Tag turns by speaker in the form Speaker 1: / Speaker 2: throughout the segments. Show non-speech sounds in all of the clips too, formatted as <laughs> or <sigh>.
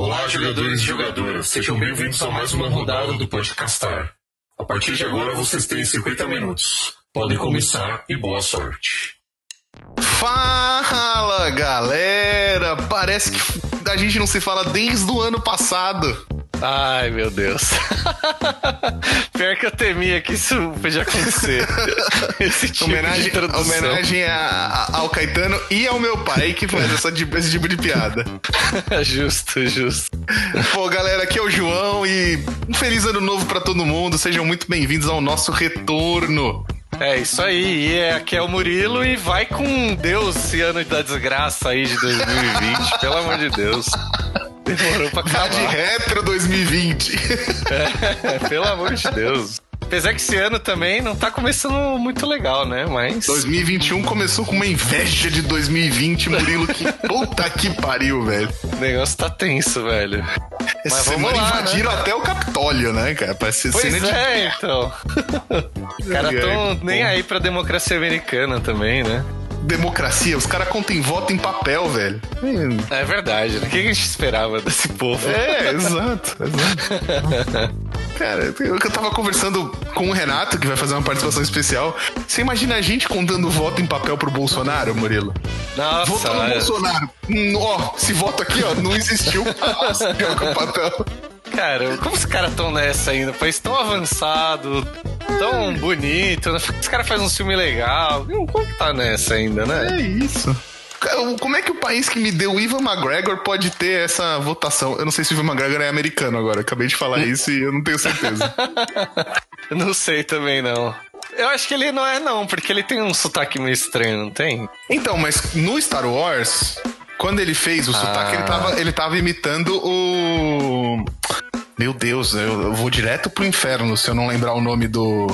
Speaker 1: Olá, jogadores e jogadoras, sejam bem-vindos a mais uma rodada do Podcastar. A partir de agora vocês têm 50 minutos. Podem começar e boa sorte.
Speaker 2: Fala galera! Parece que a gente não se fala desde o ano passado.
Speaker 3: Ai, meu Deus. <laughs> Pior que eu temia que isso podia acontecer. <laughs> Esse tipo
Speaker 2: homenagem, homenagem a- a- ao Caetano e ao meu pai que faz essa, esse tipo de piada. <laughs>
Speaker 3: justo, justo.
Speaker 2: Pô, galera, aqui é o João e um feliz ano novo pra todo mundo. Sejam muito bem-vindos ao nosso retorno.
Speaker 3: É isso aí. E é- aqui é o Murilo e vai com Deus esse ano da desgraça aí de 2020. pelo amor de Deus. Demorou pra
Speaker 2: Tá de
Speaker 3: acabar.
Speaker 2: retro 2020.
Speaker 3: É, <laughs> pelo amor de Deus. Apesar que esse ano também não tá começando muito legal, né? Mas.
Speaker 2: 2021 começou com uma inveja de 2020, Murilo. Que puta que pariu, velho.
Speaker 3: O negócio tá tenso, velho. Mas
Speaker 2: Essa
Speaker 3: vamos
Speaker 2: semana
Speaker 3: lá,
Speaker 2: invadiram até o Capitólio, né, cara? Parece ser
Speaker 3: Pois
Speaker 2: cena de
Speaker 3: é, então. <laughs> Os caras tão nem aí pra democracia americana também, né?
Speaker 2: Democracia. Os caras contem voto em papel, velho.
Speaker 3: É verdade, né? O que a gente esperava desse povo?
Speaker 2: É, exato, exato. Cara, eu, tava conversando com o Renato, que vai fazer uma participação especial. Você imagina a gente contando voto em papel pro Bolsonaro, Murilo?
Speaker 3: Nossa,
Speaker 2: Voto no
Speaker 3: olha,
Speaker 2: Bolsonaro. Hum, ó, esse voto aqui, ó, não existiu. <laughs> Nossa, papel.
Speaker 3: cara, como os caras tão nessa ainda? País tão avançado, tão bonito, né? Os caras fazem um filme legal. Como tá nessa ainda, né?
Speaker 2: É isso. Como é que o país que me deu o Ivan McGregor pode ter essa votação? Eu não sei se o Ivan McGregor é americano agora. Acabei de falar <laughs> isso e eu não tenho certeza. <laughs>
Speaker 3: Não sei também, não. Eu acho que ele não é, não, porque ele tem um sotaque meio estranho, não tem?
Speaker 2: Então, mas no Star Wars, quando ele fez o sotaque, ele tava, ele tava imitando o. Meu Deus, eu, eu vou direto pro inferno se eu não lembrar o nome do.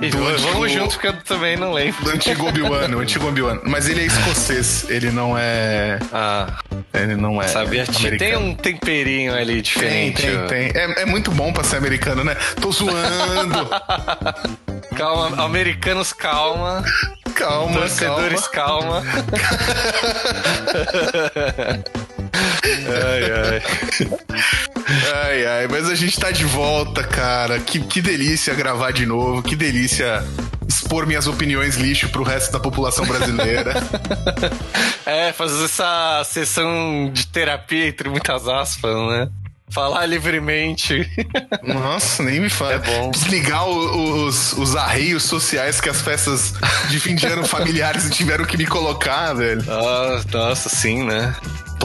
Speaker 2: Do
Speaker 3: vamos
Speaker 2: antigo-
Speaker 3: junto, porque eu também não lembro.
Speaker 2: Do antigo Obi-Wan, o antigo Obi-Wan. Mas ele é escocês, ele não é.
Speaker 3: Ah,
Speaker 2: Ele não é.
Speaker 3: sabia? Tem
Speaker 2: americano.
Speaker 3: um temperinho ali
Speaker 2: Tem,
Speaker 3: diferente.
Speaker 2: tem,
Speaker 3: ó.
Speaker 2: tem. É, é muito bom pra ser americano, né? Tô zoando. <laughs>
Speaker 3: Calma, americanos, calma.
Speaker 2: calma,
Speaker 3: Torcedores,
Speaker 2: calma.
Speaker 3: calma. <laughs> ai, ai.
Speaker 2: Ai, ai, mas a gente tá de volta, cara. Que, que delícia gravar de novo. Que delícia expor minhas opiniões lixo pro resto da população brasileira. <laughs>
Speaker 3: É, fazer essa sessão de terapia entre muitas aspas, né? Falar livremente. <laughs>
Speaker 2: Nossa, nem me fala.
Speaker 3: É bom.
Speaker 2: Desligar o- os, os arreios sociais que as festas de fim de ano familiares tiveram que me colocar, velho.
Speaker 3: Ah, nossa, sim, né?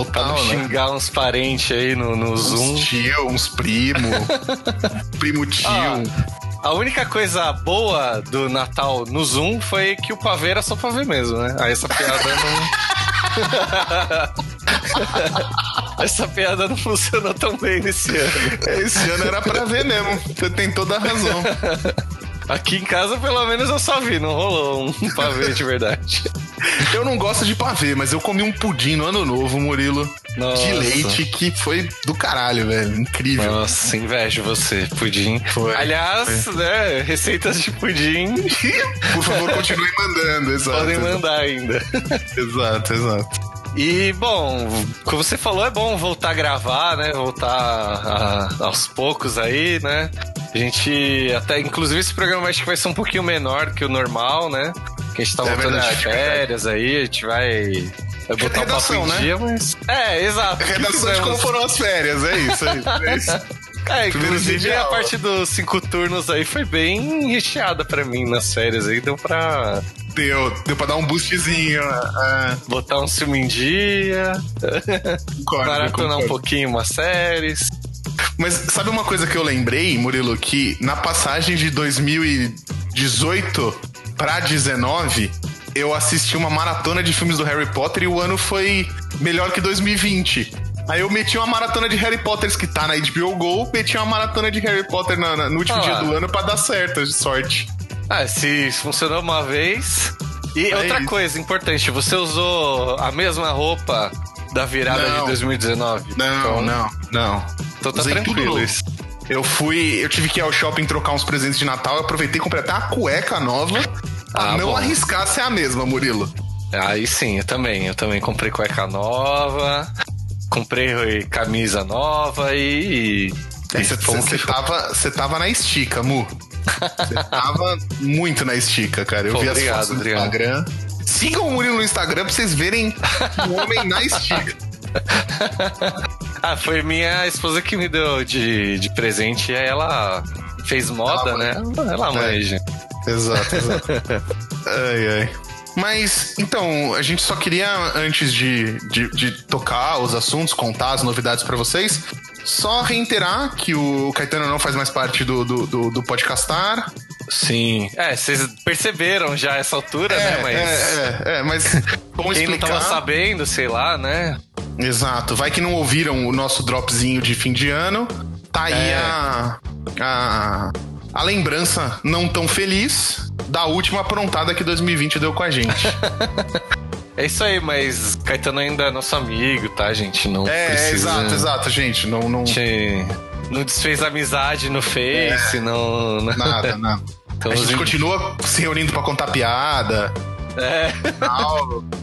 Speaker 3: Pra
Speaker 2: Total,
Speaker 3: não
Speaker 2: né?
Speaker 3: xingar uns parentes aí no, no Zoom.
Speaker 2: Uns tio, uns primo. <laughs> primo tio.
Speaker 3: Ah, a única coisa boa do Natal no Zoom foi que o pavê era só pavê mesmo, né? Aí essa piada não. <laughs> essa piada não funcionou tão bem nesse ano.
Speaker 2: Esse ano era pra ver mesmo. Você tem toda a razão. <laughs>
Speaker 3: Aqui em casa, pelo menos, eu só vi, não rolou um <laughs> pavê de verdade.
Speaker 2: Eu não gosto de pavê, mas eu comi um pudim no ano novo, Murilo.
Speaker 3: Nossa.
Speaker 2: De leite, que foi do caralho, velho. Incrível.
Speaker 3: Nossa, invejo você, pudim.
Speaker 2: Foi,
Speaker 3: Aliás, né, receitas de pudim <laughs>
Speaker 2: Por favor, continue mandando. Exato.
Speaker 3: podem mandar ainda.
Speaker 2: Exato, exato.
Speaker 3: E, bom, como você falou, é bom voltar a gravar, né? Voltar a- aos poucos aí, né? A gente até, inclusive, esse programa acho que vai ser um pouquinho menor que o normal, né? Que a gente tá
Speaker 2: É
Speaker 3: voltando
Speaker 2: verdade,
Speaker 3: de férias aí, a gente vai, vai botar o papo
Speaker 2: Redação,
Speaker 3: em
Speaker 2: né?
Speaker 3: dia, mas... É, exato.
Speaker 2: Redação de como foram as férias, é isso. É isso, é. <laughs>
Speaker 3: É, inclusive a parte dos cinco turnos aí foi bem recheada pra mim nas férias aí, deu pra
Speaker 2: Deu, deu pra dar um boostzinho. É,
Speaker 3: botar um filme em dia, <laughs>
Speaker 2: concordo,
Speaker 3: maratonar um pouquinho umas séries.
Speaker 2: Mas sabe uma coisa que eu lembrei, Murilo? Que na passagem de 2018 pra 19, eu assisti uma maratona de filmes do Harry Potter e o ano foi melhor que 2020. Aí eu meti uma maratona de Harry Potter que tá na HBO Go, meti uma maratona de Harry Potter na- na- no último
Speaker 3: Ah
Speaker 2: dia do ano pra dar certo, de sorte.
Speaker 3: Ah, se funcionou uma vez. E
Speaker 2: É
Speaker 3: outra
Speaker 2: isso.
Speaker 3: coisa importante, você usou a mesma roupa da virada
Speaker 2: Não.
Speaker 3: de 2019?
Speaker 2: Não,
Speaker 3: então,
Speaker 2: não, não.
Speaker 3: Então tá
Speaker 2: Usei tudo
Speaker 3: tranquilo isso.
Speaker 2: Eu fui, eu tive que ir ao shopping trocar uns presentes de Natal, eu aproveitei e comprei até uma cueca nova
Speaker 3: Ah,
Speaker 2: não
Speaker 3: bom.
Speaker 2: arriscar ser a mesma, Murilo.
Speaker 3: Aí sim, eu também. Eu também comprei cueca nova. comprei camisa nova e.
Speaker 2: Você é, tava, tava na estica, Mu. Você tava <laughs> muito na estica, cara. Eu Pô, vi obrigado, as fotos no obrigado. Instagram. Sigam o Murilo no Instagram pra vocês verem o homem na estica. <laughs>
Speaker 3: ah, foi minha esposa que me deu de, de presente. Ela fez moda, ela né? Ela manja.
Speaker 2: É. Exato, exato. ai, ai. Mas, então, a gente só queria, antes de, de, de tocar os assuntos, contar as novidades para vocês, só reiterar que o Caetano não faz mais parte do, do, do, do Podcastar.
Speaker 3: Sim. É, vocês perceberam já essa altura, é, né? Mas...
Speaker 2: É, é, é, mas <laughs>
Speaker 3: vamos Quem explicar. não tava sabendo, sei lá, né?
Speaker 2: Exato. Vai que não ouviram o nosso dropzinho de fim de ano. Tá aí é. a, a, a lembrança não tão feliz da última aprontada que 2020 deu com a gente. <laughs>
Speaker 3: É isso aí, mas Caetano ainda é nosso amigo, tá, gente? Não
Speaker 2: é,
Speaker 3: precisa...
Speaker 2: exato, exato, gente. Não, não...
Speaker 3: não desfez amizade no Face, é, não...
Speaker 2: Nada, nada. <laughs> Então, a gente, continua se reunindo para contar piada.
Speaker 3: É.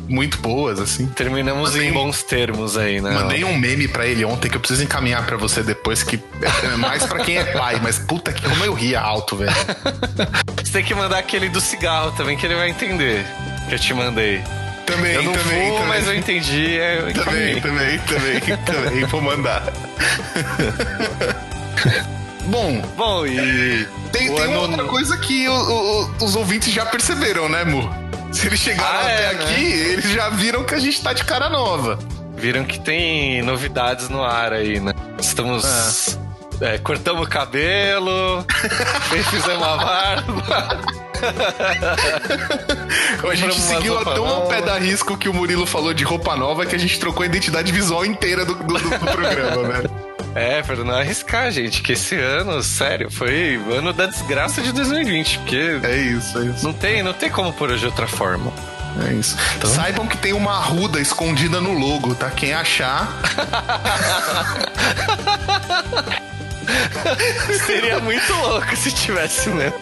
Speaker 2: muito boas, assim.
Speaker 3: Terminamos mandei, em bons termos aí, né?
Speaker 2: Mandei um meme para ele ontem que eu preciso encaminhar para você depois, que é mais para quem é pai, mas puta que como eu ria alto, velho. <laughs>
Speaker 3: Você tem que mandar aquele do cigarro também, que ele vai entender. Que eu te mandei.
Speaker 2: Também,
Speaker 3: eu não
Speaker 2: também,
Speaker 3: vou,
Speaker 2: também.
Speaker 3: mas eu entendi. É, eu
Speaker 2: também, também, também, também, vou mandar. <laughs> Bom,
Speaker 3: bom e
Speaker 2: tem, tem ano... outra coisa que o, o, os ouvintes já perceberam, né, Mu? Se eles chegaram ah, até é, aqui, né? eles já viram que a gente tá de cara nova.
Speaker 3: Viram que tem novidades no ar aí, né? Estamos. É. É, cortamos o cabelo, <laughs> fizemos uma barba. <laughs>
Speaker 2: a gente seguiu até um pé da risco que o Murilo falou de roupa nova que a gente trocou a identidade visual inteira do, do, do programa, né? <laughs>
Speaker 3: É, pra não arriscar, gente, que esse ano, sério, foi o ano da desgraça de 2020, porque.
Speaker 2: É isso, é isso.
Speaker 3: Não tem, não tem como pôr de outra forma.
Speaker 2: É isso. Então... Saibam que tem uma arruda escondida no logo, tá? Quem achar.
Speaker 3: Seria muito louco se tivesse, né?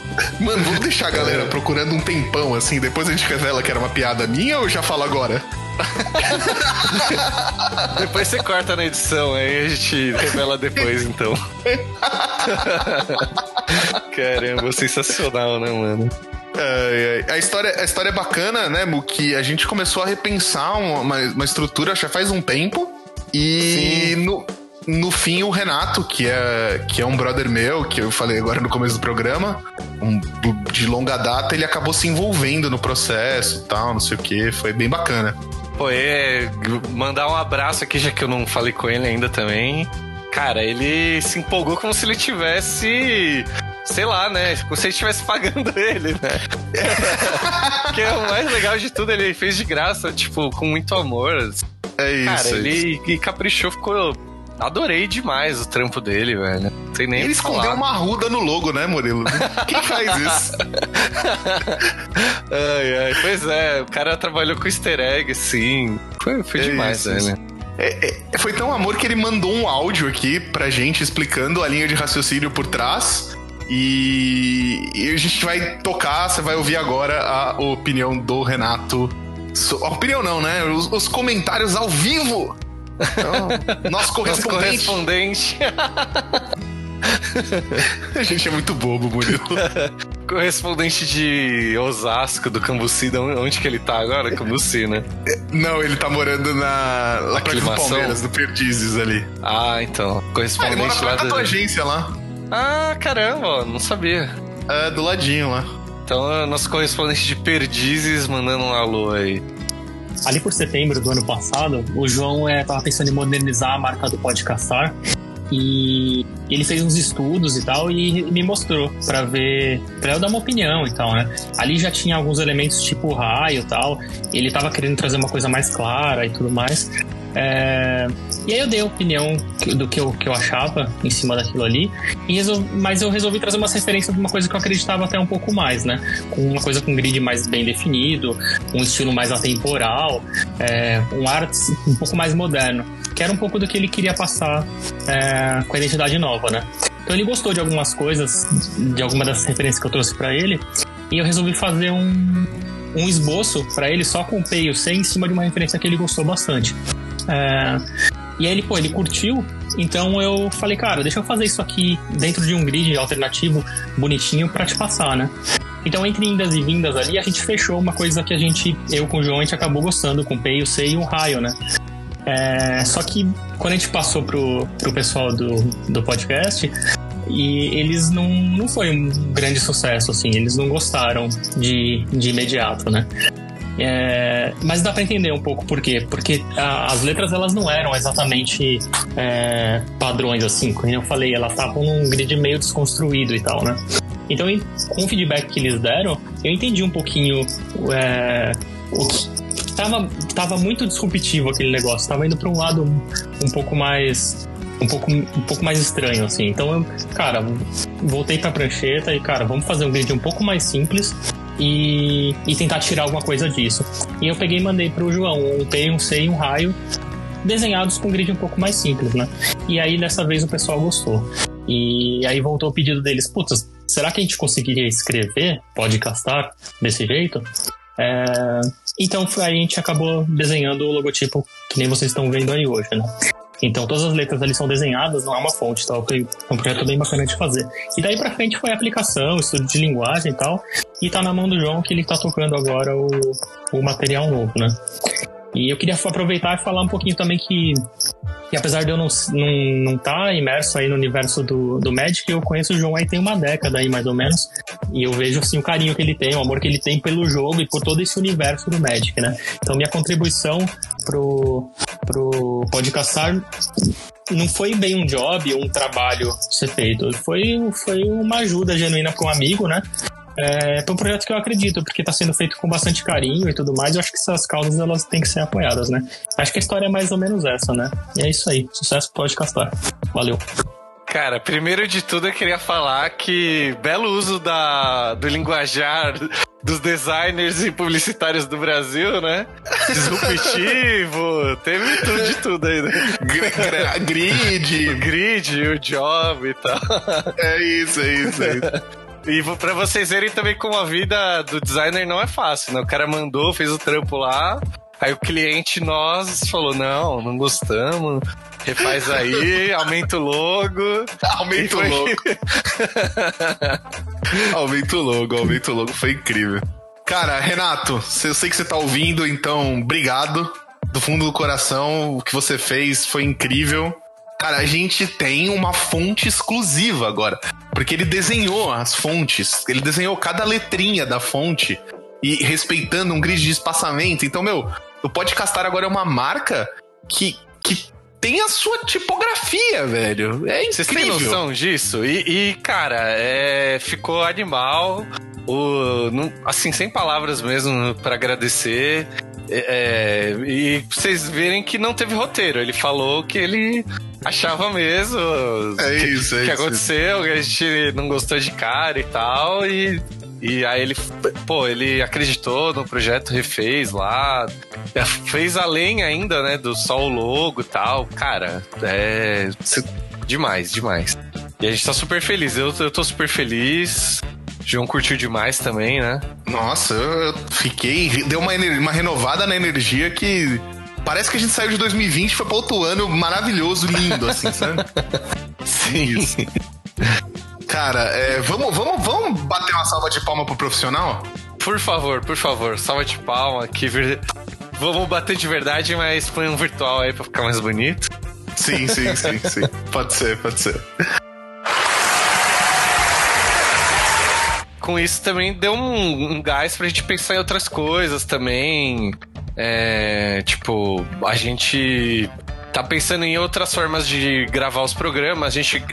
Speaker 2: Mano, vamos deixar a galera procurando um tempão assim, depois a gente revela que era uma piada minha ou já fala agora? <laughs>
Speaker 3: depois você corta na edição, aí a gente revela depois, então. <laughs> Caramba, sensacional, né, mano?
Speaker 2: A, história, a história é bacana, né, Mu? Que a gente começou a repensar uma, uma estrutura já faz um tempo. E no, no fim, o Renato, que é, que é um brother meu, que eu falei agora no começo do programa, um, de longa data, ele acabou se envolvendo no processo tal, não sei o que. Foi bem bacana.
Speaker 3: Pô, é, mandar um abraço aqui, já que eu não falei com ele ainda também. Cara, ele se empolgou como se ele tivesse sei lá, né? Como se ele estivesse pagando <laughs> ele, né? <laughs> que é o mais legal de tudo, ele fez de graça, tipo, com muito amor.
Speaker 2: É isso.
Speaker 3: Cara,
Speaker 2: é
Speaker 3: ele isso. caprichou, ficou. Adorei demais o trampo dele, velho. Não sei nem
Speaker 2: Ele escondeu uma ruda no logo, né, Murilo? Quem faz <laughs> isso?
Speaker 3: ai, ai. Pois é, o cara trabalhou com easter egg, sim. Foi, foi é demais, isso, né?
Speaker 2: É, é, foi tão amor que ele mandou um áudio aqui pra gente explicando a linha de raciocínio por trás. E, e a gente vai tocar, você vai ouvir agora a opinião do Renato. So, a opinião não, né? Os, os comentários ao vivo então, nosso correspondente.
Speaker 3: correspondente. <laughs>
Speaker 2: A gente é muito bobo, Murilo. <laughs>
Speaker 3: correspondente de Osasco, do Cambuci, onde que ele tá agora? Cambuci, né?
Speaker 2: Não, ele tá morando na lá pra do Palmeiras, do Perdizes ali.
Speaker 3: Ah, então. Correspondente ah, ele mora
Speaker 2: lá da tua agência lá.
Speaker 3: Ah, caramba, não sabia.
Speaker 2: É, do ladinho lá.
Speaker 3: Então, nosso correspondente de Perdizes mandando um alô aí.
Speaker 4: Ali por setembro do ano passado, o João estava é, pensando em modernizar a marca do Podcastar e ele fez uns estudos e tal e me mostrou para ver, para eu dar uma opinião e tal, né? Ali já tinha alguns elementos tipo raio e tal. Ele tava querendo trazer uma coisa mais clara e tudo mais. É... E aí eu dei a opinião do que eu, que eu achava em cima daquilo ali, resolvi, mas eu resolvi trazer uma referência de uma coisa que eu acreditava até um pouco mais, né? Com uma coisa com grid mais bem definido, um estilo mais atemporal, é, um ar um pouco mais moderno, que era um pouco do que ele queria passar é, com a identidade nova, né? Então ele gostou de algumas coisas, de alguma das referências que eu trouxe para ele, e eu resolvi fazer um, um esboço para ele só com o P C em cima de uma referência que ele gostou bastante. É, E aí ele, pô, ele curtiu, então eu falei, cara, deixa eu fazer isso aqui dentro de um grid alternativo bonitinho para te passar, né? Então, entre indas e vindas ali, a gente fechou uma coisa que a gente, eu com o João, a gente acabou gostando, com o Pei, o Sei e o Raio, né? É, só que quando a gente passou pro, pro pessoal do, do podcast, e eles não, não foi um grande sucesso, assim, eles não gostaram de, de imediato, né? É, mas dá para entender um pouco por quê. Porque a, as letras elas não eram exatamente é, padrões assim. Como eu falei, elas estavam num grid meio desconstruído e tal, né? Então, com o feedback que eles deram, eu entendi um pouquinho é, o que. Tava, tava muito disruptivo aquele negócio, tava indo para um lado um, um pouco mais um pouco, um pouco mais estranho, assim. Então, eu, cara, voltei pra prancheta e, cara, vamos fazer um grid um pouco mais simples e, e tentar tirar alguma coisa disso. E eu peguei e mandei pro João um P, um C e um raio desenhados com grid um pouco mais simples, né? E aí, dessa vez, o pessoal gostou. E aí voltou o pedido deles, putz, será que a gente conseguiria escrever podcastar desse jeito? É... Então a gente acabou desenhando o logotipo que nem vocês estão vendo aí hoje, né? Então todas as letras ali são desenhadas, não é uma fonte, tal, que é um projeto bem bacana de fazer. E daí pra frente foi aplicação, estudo de linguagem e tal, e tá na mão do João que ele tá tocando agora o, o material novo, né? E eu queria aproveitar e falar um pouquinho também que, que apesar de eu não estar não, não tá imerso aí no universo do, do Magic, eu conheço o João aí tem uma década aí, mais ou menos. E eu vejo, assim, o carinho que ele tem, o amor que ele tem pelo jogo e por todo esse universo do Magic, né? Então, minha contribuição pro, pro podcastar não foi bem um job, um trabalho ser feito. Foi, foi uma ajuda genuína para um amigo, né? É, é um projeto que eu acredito, porque está sendo feito com bastante carinho e tudo mais. Eu acho que essas causas elas têm que ser apoiadas, né? Acho que a história é mais ou menos essa, né? E é isso aí. Sucesso pode castar. Valeu.
Speaker 3: Cara, primeiro de tudo eu queria falar que belo uso da, do linguajar dos designers e publicitários do Brasil, né? Disruptivo, teve tudo de tudo aí, né?
Speaker 2: Grid.
Speaker 3: Grid, o job e tal.
Speaker 2: É isso, é isso, é isso.
Speaker 3: E pra vocês verem também como a vida do designer não é fácil, né? O cara mandou, fez o trampo lá, aí o cliente, nós, falou, não, não gostamos, refaz aí, <laughs> aumenta o logo.
Speaker 2: Aumenta o logo. <laughs> aumenta o logo, aumenta o logo, foi incrível. Cara, Renato, eu sei que você tá ouvindo, então, obrigado. Do fundo do coração, o que você fez foi incrível. Cara, a gente tem uma fonte exclusiva agora. Porque ele desenhou as fontes, ele desenhou cada letrinha da fonte e respeitando um grid de espaçamento. Então, meu, o Podcastar agora é uma marca que, que tem a sua tipografia, velho. É incrível. Vocês têm
Speaker 3: noção disso? E, e cara, é, ficou animal. O, não, assim, sem palavras mesmo para agradecer. É, é, e vocês verem que não teve roteiro. Ele falou que ele achava mesmo.
Speaker 2: É isso,
Speaker 3: que,
Speaker 2: é
Speaker 3: que
Speaker 2: isso.
Speaker 3: aconteceu, que a gente não gostou de cara e tal. E, e aí ele, pô, ele acreditou no projeto, refez lá. Fez além ainda, né? Do só o logo e tal. Cara, é. Demais, demais. E a gente tá super feliz. Eu, eu tô super feliz. João curtiu demais também, né?
Speaker 2: Nossa, eu fiquei. Deu uma, uma renovada na energia que. Parece que a gente saiu de 2020 e foi pra outro ano maravilhoso, lindo, assim, sabe? <laughs>
Speaker 3: Sim. <laughs> Isso.
Speaker 2: Cara, é, vamos, vamos, vamos bater uma salva de palma pro profissional?
Speaker 3: Por favor, por favor, salva de palma. Que vir... Vamos bater de verdade, mas põe um virtual aí pra ficar mais bonito.
Speaker 2: Sim, sim, <laughs> sim, sim. Pode ser, pode ser.
Speaker 3: com isso também deu um, um gás pra gente pensar em outras coisas também. É, tipo, a gente tá pensando em outras formas de gravar os programas. A gente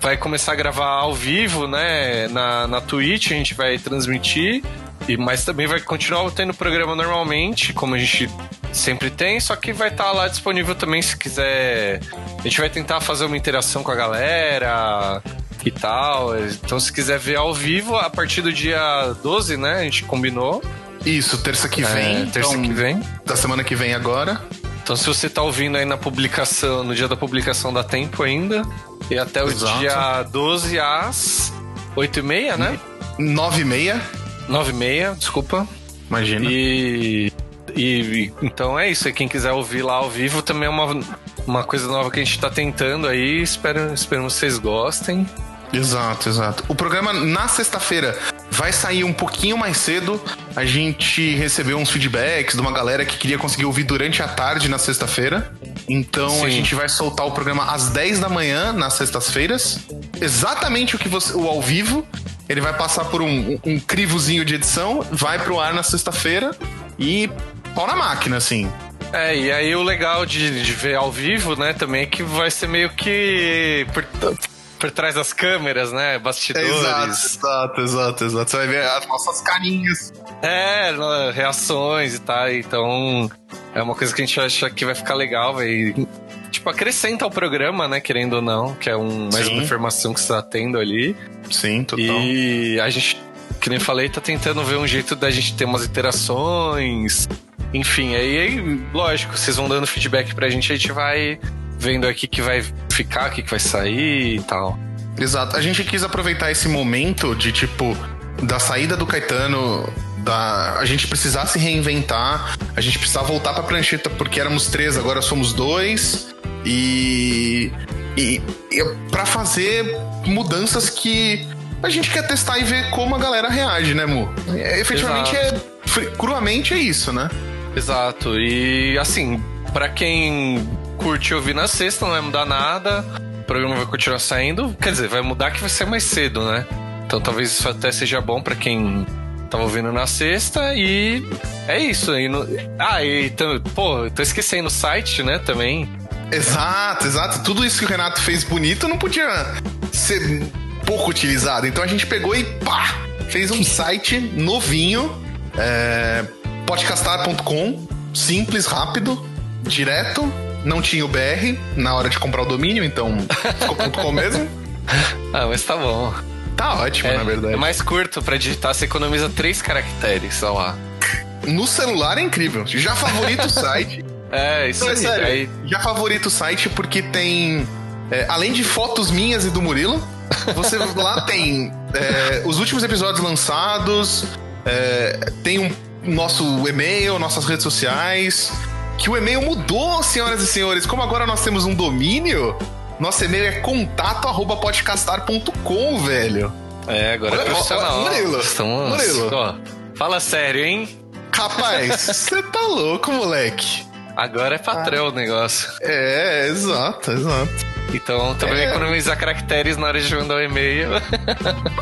Speaker 3: vai começar a gravar ao vivo, né? Na, na Twitch, a gente vai transmitir. E, mas também vai continuar tendo programa normalmente, como a gente sempre tem, só que vai estar tá lá disponível também se quiser. A gente vai tentar fazer uma interação com a galera e tal. Então, se quiser ver ao vivo, a partir do dia 12, né? A gente combinou.
Speaker 2: Isso, terça que vem.
Speaker 3: É, terça
Speaker 2: então,
Speaker 3: que vem.
Speaker 2: Da semana que vem agora.
Speaker 3: Então, se você tá ouvindo aí na publicação, no dia da publicação dá tempo ainda. E até o
Speaker 2: Exato.
Speaker 3: dia 12 às 8h30, né?
Speaker 2: 9h30.
Speaker 3: 9h30, desculpa.
Speaker 2: Imagina.
Speaker 3: E, e, então é isso. E quem quiser ouvir lá ao vivo também é uma, uma coisa nova que a gente tá tentando aí. Espero, espero que vocês gostem.
Speaker 2: Exato, exato. O programa na sexta-feira vai sair um pouquinho mais cedo. A gente recebeu uns feedbacks de uma galera que queria conseguir ouvir durante a tarde na sexta-feira. Então Sim. a gente vai soltar o programa às 10 da manhã nas sextas-feiras. Exatamente o que você. o ao vivo. Ele vai passar por um, um crivozinho de edição, vai pro ar na sexta-feira e pau na máquina, assim.
Speaker 3: É, e aí o legal de, de ver ao vivo, né, também é que vai ser meio que. Por, trás das câmeras, né? Bastidores.
Speaker 2: Exato, exato, exato, exato. Você vai ver as nossas carinhas.
Speaker 3: É, reações e tal. Então, é uma coisa que a gente acha que vai ficar legal, vai. Tipo, acrescenta ao programa, né? Querendo ou não, que é um, mais Sim. uma informação que você tá tendo ali.
Speaker 2: Sim, total.
Speaker 3: E a gente, que nem falei, tá tentando ver um jeito da gente ter umas interações. Enfim, aí, aí lógico, vocês vão dando feedback pra gente, a gente vai vendo aqui que vai ficar, o que vai sair e tal.
Speaker 2: Exato. A gente quis aproveitar esse momento de tipo da saída do Caetano, da a gente precisar se reinventar, a gente precisar voltar para prancheta porque éramos três, agora somos dois e e, e para fazer mudanças que a gente quer testar e ver como a galera reage, né, Mu? É, efetivamente Exato. é cruamente é isso, né?
Speaker 3: Exato. E assim, para quem curte ouvir na sexta, não vai mudar nada. O programa vai continuar saindo. Quer dizer, vai mudar que vai ser mais cedo, né? Então talvez isso até seja bom para quem tava ouvindo na sexta e é isso. E no... Ah, e pô, tô esquecendo o site, né, também.
Speaker 2: Exato, exato. Tudo isso que o Renato fez bonito não podia ser pouco utilizado. Então a gente pegou e pá! Fez um site novinho, é, podcastar.com, simples, rápido, direto, não tinha o BR na hora de comprar o domínio, então ficou .com mesmo. <laughs>
Speaker 3: Ah, mas tá bom.
Speaker 2: Tá ótimo,
Speaker 3: é,
Speaker 2: na verdade. É
Speaker 3: mais curto pra digitar, você economiza três caracteres, só lá.
Speaker 2: No celular é incrível. Já favorito o site. <laughs>
Speaker 3: É, isso então, é aí, sério, aí.
Speaker 2: Já favorito o site porque tem. É, além de fotos minhas e do Murilo, você <laughs> lá tem é, os últimos episódios lançados, é, tem um nosso e-mail, nossas redes sociais, que o e-mail mudou, senhoras e senhores. Como agora nós temos um domínio, nosso e-mail é contato@podcastar.com, velho.
Speaker 3: É, agora é profissional.
Speaker 2: Murilo, Estamos... Murilo.
Speaker 3: Ó, fala sério, hein?
Speaker 2: Rapaz, <laughs> você tá louco, moleque.
Speaker 3: Agora é patrão ah. o negócio.
Speaker 2: É, exato, exato.
Speaker 3: Então também é. economizar caracteres na hora de mandar o um e-mail.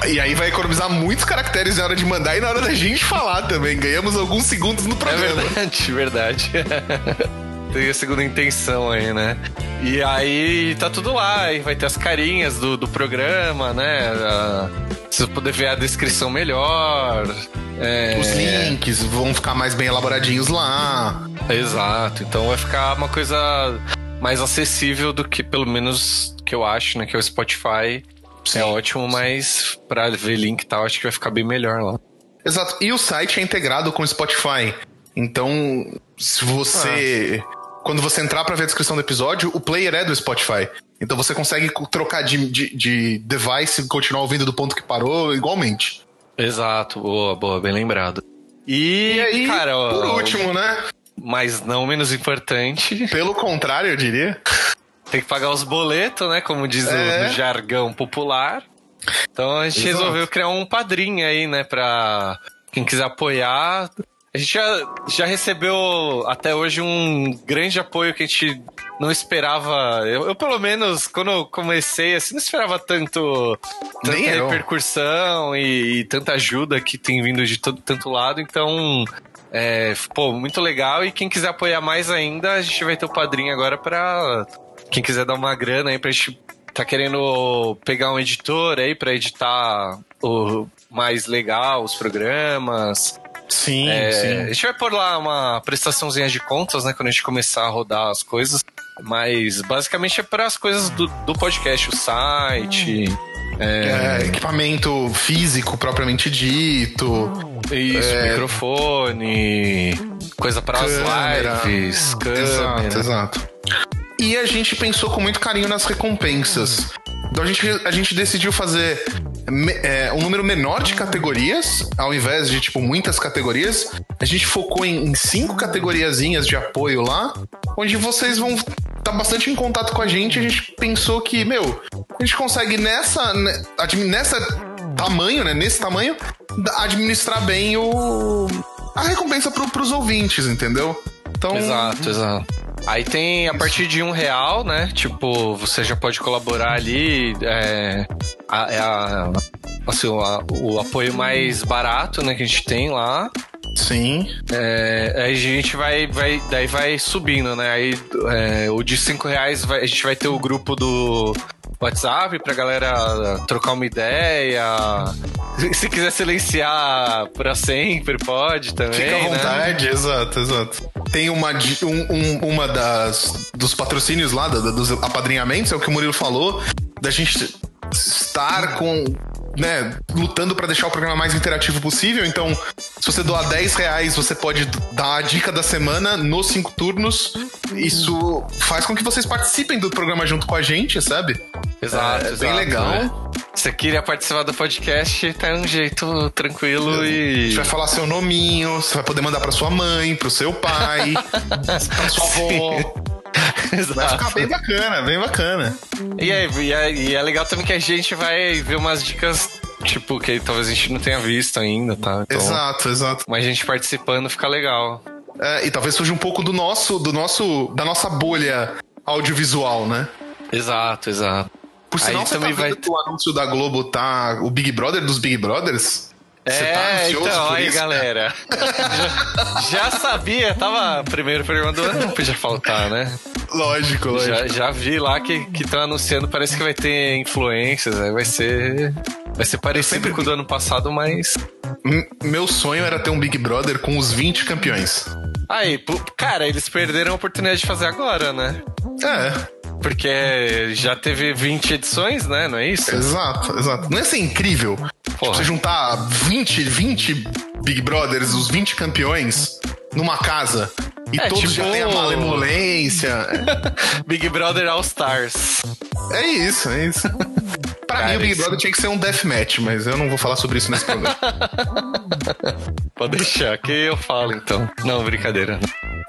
Speaker 2: E aí vai economizar muitos caracteres na hora de mandar e na hora da gente falar também. Ganhamos alguns segundos no programa.
Speaker 3: É verdade, <laughs> verdade. Tem a segunda intenção aí, né? E aí tá tudo lá, aí vai ter as carinhas do, do programa, né? se você poder ver a descrição melhor.
Speaker 2: É... Os links vão ficar mais bem elaboradinhos lá.
Speaker 3: Exato, então vai ficar uma coisa mais acessível do que, pelo menos, que eu acho, né? Que é o Spotify. Sim, é ótimo, sim. mas pra ver link e tal, acho que vai ficar bem melhor lá.
Speaker 2: Exato. E o site é integrado com o Spotify. Então, se você. Ah. Quando você entrar para ver a descrição do episódio, o player é do Spotify. Então você consegue trocar de, de, de device e continuar ouvindo do ponto que parou igualmente.
Speaker 3: Exato, boa, boa, bem lembrado. E,
Speaker 2: e aí, cara, por último, né?
Speaker 3: Mas não menos importante.
Speaker 2: Pelo contrário, eu diria.
Speaker 3: Tem que pagar os boletos, né? Como diz é. o, jargão popular. Então a gente Exato. resolveu criar um padrinho aí, né? Pra quem quiser apoiar. A gente já, já recebeu até hoje um grande apoio que a gente não esperava. Eu, eu pelo menos, quando eu comecei, assim, não esperava tanto tanta Nem repercussão e, e, tanta ajuda que tem vindo de todo, tanto lado. Então, é, pô, muito legal. E quem quiser apoiar mais ainda, a gente vai ter o padrinho agora pra. Quem quiser dar uma grana aí pra gente. Tá querendo pegar um editor aí pra editar o mais legal, os programas.
Speaker 2: Sim, é, sim.
Speaker 3: A gente vai pôr lá uma prestaçãozinha de contas, né? Quando a gente começar a rodar as coisas. Mas basicamente é para as coisas do, do podcast, o site.
Speaker 2: É... É, equipamento físico propriamente dito.
Speaker 3: Isso, é... microfone, coisa para as lives, câmera.
Speaker 2: Exato, exato. E a gente pensou com muito carinho nas recompensas. Então a gente, a gente decidiu fazer é, um número menor de categorias, ao invés de, tipo, muitas categorias. A gente focou em, em cinco categoriazinhas de apoio lá, onde vocês vão tá bastante em contato com a gente. A gente pensou que, meu, a gente consegue nessa, né, nessa tamanho, né? Nesse tamanho, administrar bem o a recompensa pro, pros ouvintes, entendeu? Então,
Speaker 3: Exato, exato. Aí tem a partir de um real, né? Tipo, você já pode colaborar ali. É, a, é a- assim, o, a- o apoio mais barato, né? Que a gente tem lá.
Speaker 2: Sim.
Speaker 3: É, aí a gente vai, vai, daí vai subindo, né? Aí é, o de cinco reais vai- a gente vai ter o grupo do WhatsApp pra galera trocar uma ideia. Se quiser silenciar pra sempre, pode também.
Speaker 2: Fica à
Speaker 3: né?
Speaker 2: vontade, exato, exato. Tem uma, um- um- uma das dos patrocínios lá, da- dos apadrinhamentos, é o que o Murilo falou, da gente estar com. Né, lutando pra deixar o programa mais interativo possível. Então, se você doar 10 reais, você pode dar a dica da semana nos cinco turnos. Isso faz com que vocês participem do programa junto com a gente, sabe?
Speaker 3: Exato,
Speaker 2: É,
Speaker 3: exato,
Speaker 2: bem legal.
Speaker 3: né? Se você queria participar do podcast, tá um jeito tranquilo
Speaker 2: A
Speaker 3: e.
Speaker 2: gente vai falar seu nominho, você vai poder mandar pra sua mãe, pro seu pai, <laughs> pra sua avó. Vai
Speaker 3: Exato.
Speaker 2: ficar bem bacana, bem bacana.
Speaker 3: E é, e, é, e é legal também que a gente vai ver umas dicas, tipo, que talvez a gente não tenha visto ainda, tá? Então,
Speaker 2: Exato, exato.
Speaker 3: Mas a gente participando fica legal.
Speaker 2: É, e talvez surja um pouco do nosso, do nosso, da nossa bolha audiovisual, né?
Speaker 3: Exato, exato.
Speaker 2: Por sinal,
Speaker 3: Aí
Speaker 2: você
Speaker 3: também
Speaker 2: tá
Speaker 3: vai
Speaker 2: o anúncio da Globo tá o Big Brother dos Big Brothers? Você tá
Speaker 3: É,
Speaker 2: ansioso
Speaker 3: então,
Speaker 2: por
Speaker 3: aí,
Speaker 2: isso?
Speaker 3: galera. já, <laughs> já sabia, tava primeiro programa do ano, não podia faltar, né?
Speaker 2: Lógico, lógico.
Speaker 3: Já, já vi lá que estão anunciando, parece que vai ter influências, né? vai ser. Vai ser parecido
Speaker 2: sempre-
Speaker 3: com o do ano passado, mas.
Speaker 2: M- Meu sonho era ter um Big Brother com os 20 campeões.
Speaker 3: Aí, cara, eles perderam a oportunidade de fazer agora, né?
Speaker 2: É,
Speaker 3: Porque já teve 20 edições, né? Não é isso?
Speaker 2: exato, exato. Não ia ser incrível? Tipo,
Speaker 3: Porra.
Speaker 2: você juntar 20, 20 Big Brothers, os 20 campeões, numa casa. E
Speaker 3: É,
Speaker 2: todos
Speaker 3: tipo-
Speaker 2: já têm a malemolência. <laughs>
Speaker 3: Big Brother All Stars.
Speaker 2: É isso, é isso. Pra
Speaker 3: Cara,
Speaker 2: mim, o Big
Speaker 3: isso-
Speaker 2: Brother tinha que ser um deathmatch, mas eu não vou falar sobre isso nesse programa. <laughs>
Speaker 3: Pode deixar, que eu falo então. Não, brincadeira.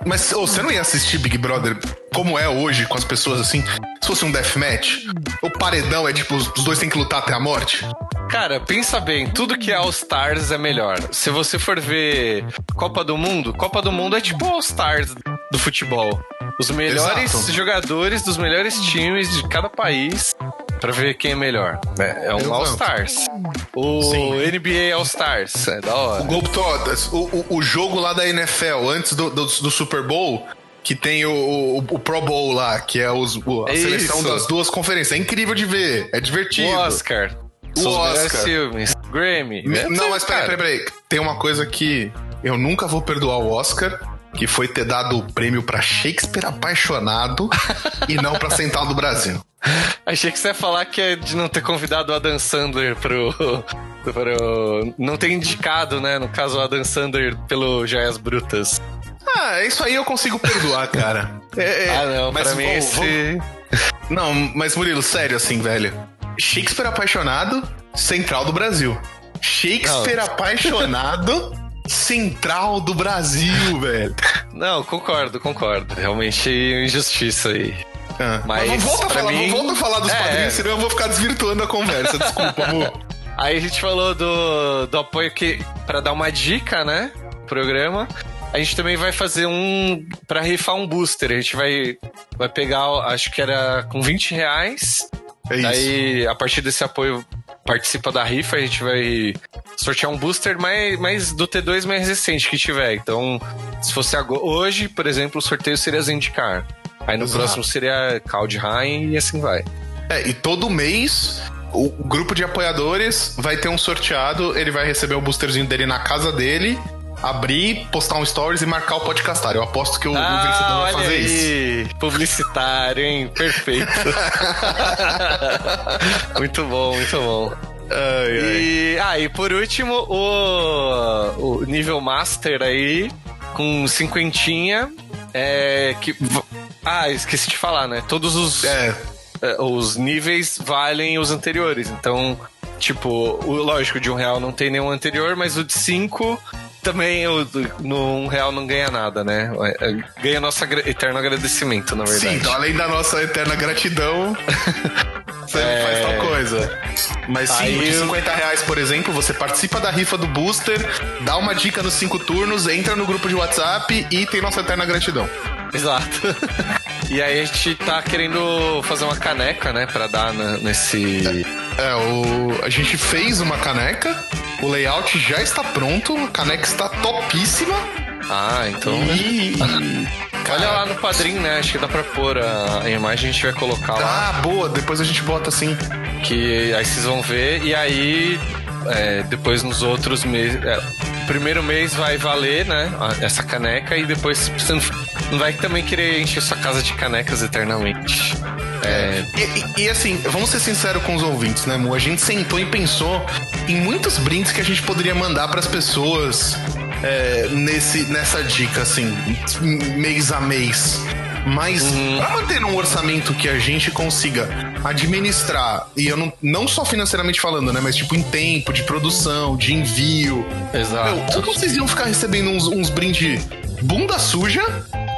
Speaker 2: Mas ô, você não ia assistir Big Brother como é hoje, com as pessoas assim? Se fosse um deathmatch? O paredão é tipo, os dois têm que lutar até a morte?
Speaker 3: Cara, pensa bem, tudo que é All Stars é melhor. Se você for ver Copa do Mundo, Copa do Mundo é tipo All Stars do futebol. Os melhores
Speaker 2: Exato.
Speaker 3: jogadores dos melhores times de cada país pra ver quem é melhor. É, é um. All Stars. O
Speaker 2: Sim.
Speaker 3: NBA All Stars, é da hora.
Speaker 2: O Globetrotters, o, o, o jogo lá da NFL, antes do, do, do Super Bowl, que tem o, o, o Pro Bowl lá, que é os, o- a
Speaker 3: É
Speaker 2: seleção
Speaker 3: isso.
Speaker 2: das duas conferências. É incrível de ver, é divertido.
Speaker 3: O Oscar.
Speaker 2: O
Speaker 3: São
Speaker 2: Oscar.
Speaker 3: filmes. Grammy.
Speaker 2: Me- Não, mas peraí, peraí, peraí. Tem uma coisa que eu nunca vou perdoar o Oscar, que foi ter dado o prêmio pra Shakespeare apaixonado e não pra Central do Brasil.
Speaker 3: Achei que você ia falar que é de não ter convidado o Adam Sandler pro. pro não ter indicado, né? No caso, o Adam Sandler pelo Joias Brutas.
Speaker 2: Ah, isso aí eu consigo perdoar, cara. É, é,
Speaker 3: ah, não,
Speaker 2: mas
Speaker 3: pra mim
Speaker 2: vamos-
Speaker 3: esse.
Speaker 2: Não, mas Murilo, sério assim, velho. Shakespeare apaixonado, Central do Brasil. Shakespeare
Speaker 3: Não.
Speaker 2: apaixonado, Central do Brasil, <laughs> velho.
Speaker 3: Não, concordo, concordo. Realmente injustiça aí.
Speaker 2: Ah,
Speaker 3: Mas,
Speaker 2: vamos volta a falar,
Speaker 3: mim-
Speaker 2: volta a falar dos
Speaker 3: É.
Speaker 2: padrinhos, senão eu vou ficar desvirtuando a conversa. Desculpa, amor. <laughs>
Speaker 3: Aí a gente falou do, do apoio que. Pra dar uma dica, né? Programa. A gente também vai fazer um. Pra rifar um booster. A gente vai, vai pegar, acho que era com 20 reais.
Speaker 2: É isso.
Speaker 3: Daí, a partir desse apoio, participa da rifa, a gente vai sortear um booster mais, mais do T2 mais recente que tiver. Então, se fosse agora, hoje, por exemplo, o sorteio seria Zendikar. Aí no
Speaker 2: Exato.
Speaker 3: próximo seria Kaldheim e assim vai.
Speaker 2: É, e todo mês o grupo de apoiadores vai ter um sorteado, ele vai receber o boosterzinho dele na casa dele, abrir, postar um stories e marcar o podcastar. Eu aposto que o, o vencedor vai fazer isso.
Speaker 3: Ah, aí, publicitário, hein? Perfeito. <laughs> muito bom, muito bom.
Speaker 2: Ai, ai.
Speaker 3: E, ah, e por último, o, o nível Master aí, com cinquentinha, é, que... Ah, esqueci de falar, né? Todos os,
Speaker 2: É,
Speaker 3: eh, os níveis valem os anteriores. Então, tipo, o lógico, de um real não tem nenhum anterior, mas o de cinco também o, no um real não ganha nada, né? É, ganha nosso eterno agradecimento, na verdade.
Speaker 2: Sim, então além da nossa eterna gratidão, <laughs> você é... faz tal coisa. Mas sim, Aí de 50 reais, por exemplo, você participa da rifa do booster, dá uma dica nos cinco turnos, entra no grupo de WhatsApp e tem nossa eterna gratidão.
Speaker 3: Exato. <laughs> e aí a gente tá querendo fazer uma caneca, né, pra dar nesse.
Speaker 2: É, o... a gente fez uma caneca, o layout já está pronto, a caneca está topíssima.
Speaker 3: Ah, então. E... Olha lá no padrinho, né? Acho que dá pra pôr a, imagem, a gente vai colocar lá.
Speaker 2: Ah, boa, depois a gente bota assim.
Speaker 3: Que aí vocês vão ver, e aí é, depois nos outros meses. É, primeiro mês vai valer, né? Essa caneca, e depois você não vai também querer encher sua casa de canecas eternamente.
Speaker 2: É... E, e, e, assim, vamos ser sinceros com os ouvintes, né, Mu? A gente sentou e pensou em muitos brindes que a gente poderia mandar para as pessoas é, nesse, nessa dica, assim, mês a mês. Mas uhum. para manter um orçamento que a gente consiga administrar, e eu não, não só financeiramente falando, né? Mas tipo em tempo, de produção, de envio.
Speaker 3: Exato. Meu,
Speaker 2: ou vocês iam ficar recebendo uns, uns brindes bunda suja.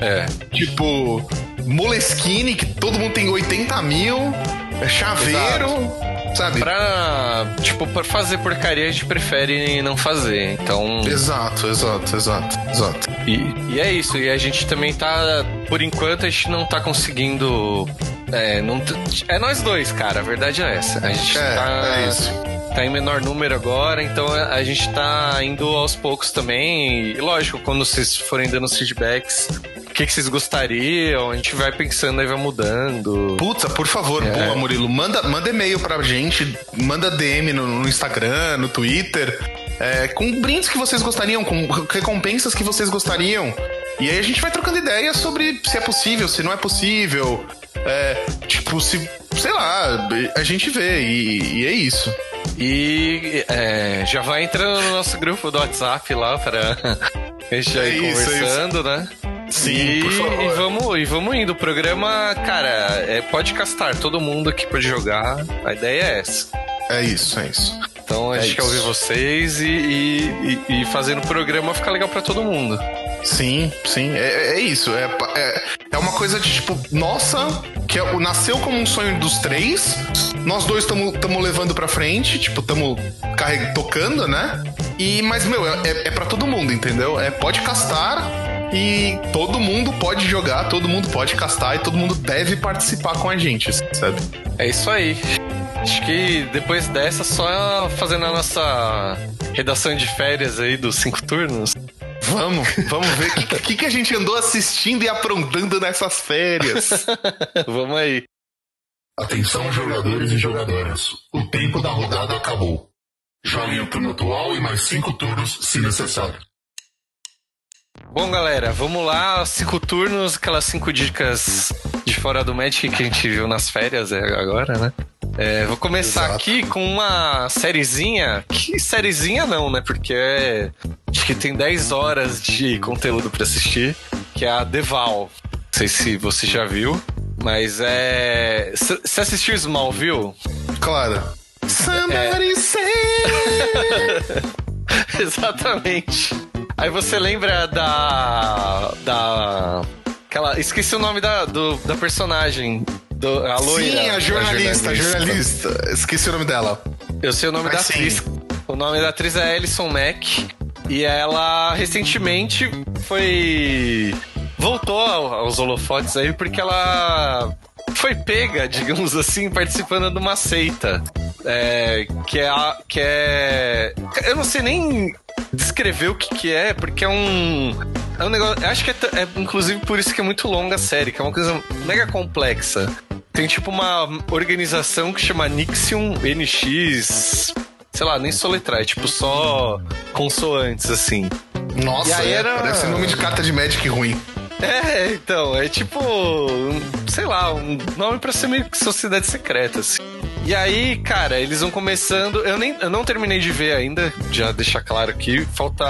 Speaker 3: É.
Speaker 2: Tipo, Moleskine, que todo mundo tem 80 mil. É chaveiro. Exato sabe?
Speaker 3: Pra, tipo, pra fazer porcaria a gente prefere não fazer, então...
Speaker 2: Exato, exato, exato, exato.
Speaker 3: E, e é isso, e a gente também tá, por enquanto a gente não tá conseguindo... É, não, é nós dois, cara, a verdade é essa. A gente é, tá... É isso tá em menor número agora, então a gente tá indo aos poucos também. E lógico, quando vocês forem dando os feedbacks, o que, que, vocês gostariam, a gente vai pensando e vai mudando.
Speaker 2: Puta, por favor, é. boa, Murilo, manda, manda e-mail pra gente, manda DM no, no Instagram, no Twitter, é, com brindes que vocês gostariam, com recompensas que vocês gostariam. E aí a gente vai trocando ideias sobre se é possível, se não é possível. É, tipo, se. Sei lá, a gente vê, e, e é isso.
Speaker 3: E é, já vai entrando no nosso grupo do WhatsApp lá para <laughs> a gente é ir isso, conversando, é né?
Speaker 2: Sim,
Speaker 3: e, e, vamos, e vamos indo. O programa, cara, é podcastar. Todo mundo aqui pode jogar. A ideia é essa.
Speaker 2: É isso, é isso.
Speaker 3: Então a
Speaker 2: é
Speaker 3: gente quer ouvir vocês e, e, e, e fazendo o programa ficar legal para todo mundo.
Speaker 2: Sim, sim, é, é isso. É, é, é, uma coisa de tipo, nossa, que é, nasceu como um sonho dos três. Nós dois estamos levando pra frente, tipo, estamos tocando, né? E, mas, meu, é, é, é para todo mundo, entendeu? É pode castar e todo mundo pode jogar, todo mundo pode castar e todo mundo deve participar com a gente, sabe?
Speaker 3: É isso aí. Acho que depois dessa, só fazendo a nossa redação de férias aí dos cinco turnos.
Speaker 2: Vamos, vamos ver o que, que, que, a gente andou assistindo e aprontando nessas férias. <laughs>
Speaker 3: vamos aí.
Speaker 1: Atenção, jogadores e jogadoras. O tempo da rodada acabou. Joguem o turno atual e mais cinco turnos, se necessário.
Speaker 3: Bom, galera, vamos lá. Cinco turnos, aquelas cinco dicas de fora do Magic que a gente viu nas férias é, agora, né? É, vou começar Exato. aqui com uma sériezinha. Que sériezinha não, né? Porque é, acho que tem 10 horas de conteúdo para assistir, que é a Deval. Não sei se você já viu, mas é. Você assistiu Smallville?
Speaker 2: Claro.
Speaker 3: Somebody é... say. <laughs> Exatamente. Aí você lembra da. da. Aquela. Esqueci o nome da, do, da personagem. Do, a loira.
Speaker 2: Sim, a jornalista, a jornalista, jornalista. Esqueci o nome dela.
Speaker 3: Eu sei o nome Mas da sim. atriz. O nome da atriz é Alison Mack. E ela recentemente foi. voltou aos holofotes aí porque ela foi pega, digamos assim, participando de uma seita. É, que é a, que é eu não sei nem descrever o que que é, porque é um é um negócio, acho que é, é inclusive por isso que é muito longa a série, que é uma coisa mega complexa. Tem tipo uma organização que chama Nixium NX, sei lá, nem soletrar, é tipo só consoantes assim.
Speaker 2: Nossa, é, era... parece nome de carta de Magic ruim.
Speaker 3: É, então, é tipo, sei lá, um nome pra ser meio que sociedade secreta, assim. E aí, cara, eles vão começando. Eu, nem, eu não terminei de ver ainda, já deixar claro aqui. Falta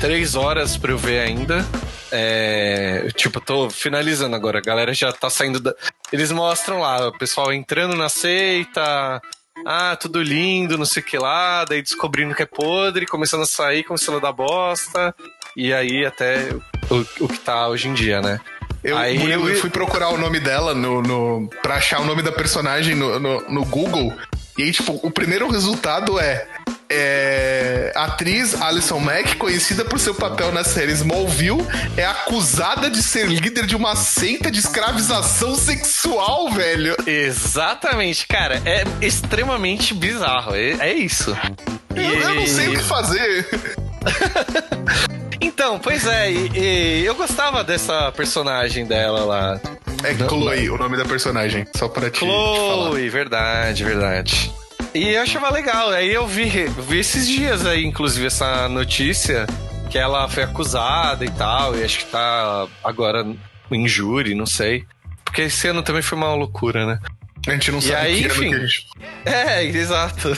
Speaker 3: três horas pra eu ver ainda. É, tipo, tô finalizando agora. A galera já tá saindo da. Eles mostram lá o pessoal entrando na seita, ah, tudo lindo, não sei o que lá, daí descobrindo que é podre, começando a sair, começando a dar bosta, e aí até o, o que tá hoje em dia, né?
Speaker 2: Eu,
Speaker 3: Aí
Speaker 2: eu,
Speaker 3: eu-
Speaker 2: fui procurar o nome dela no, no, pra achar o nome da personagem no, no, no Google. E aí, tipo, o primeiro resultado é, é. A atriz Alison Mack, conhecida por seu papel na série Smallville, é acusada de ser líder de uma seita de escravização sexual, velho.
Speaker 3: Exatamente, cara, é extremamente bizarro, é, é isso.
Speaker 2: Eu, eu não sei o que fazer. <laughs>
Speaker 3: Então, pois é, e- e eu gostava dessa personagem dela lá.
Speaker 2: É Chloe, o nome da personagem. Só pra te, te falar.
Speaker 3: Chloe, verdade, verdade. E eu achava legal. Aí eu vi, vi esses dias aí, inclusive, essa notícia que ela foi acusada e tal, e acho que tá agora em júri, não sei. Porque esse ano também foi uma loucura, né?
Speaker 2: A gente não
Speaker 3: E
Speaker 2: sabe
Speaker 3: aí,
Speaker 2: que
Speaker 3: enfim.
Speaker 2: que a gente...
Speaker 3: É, exato.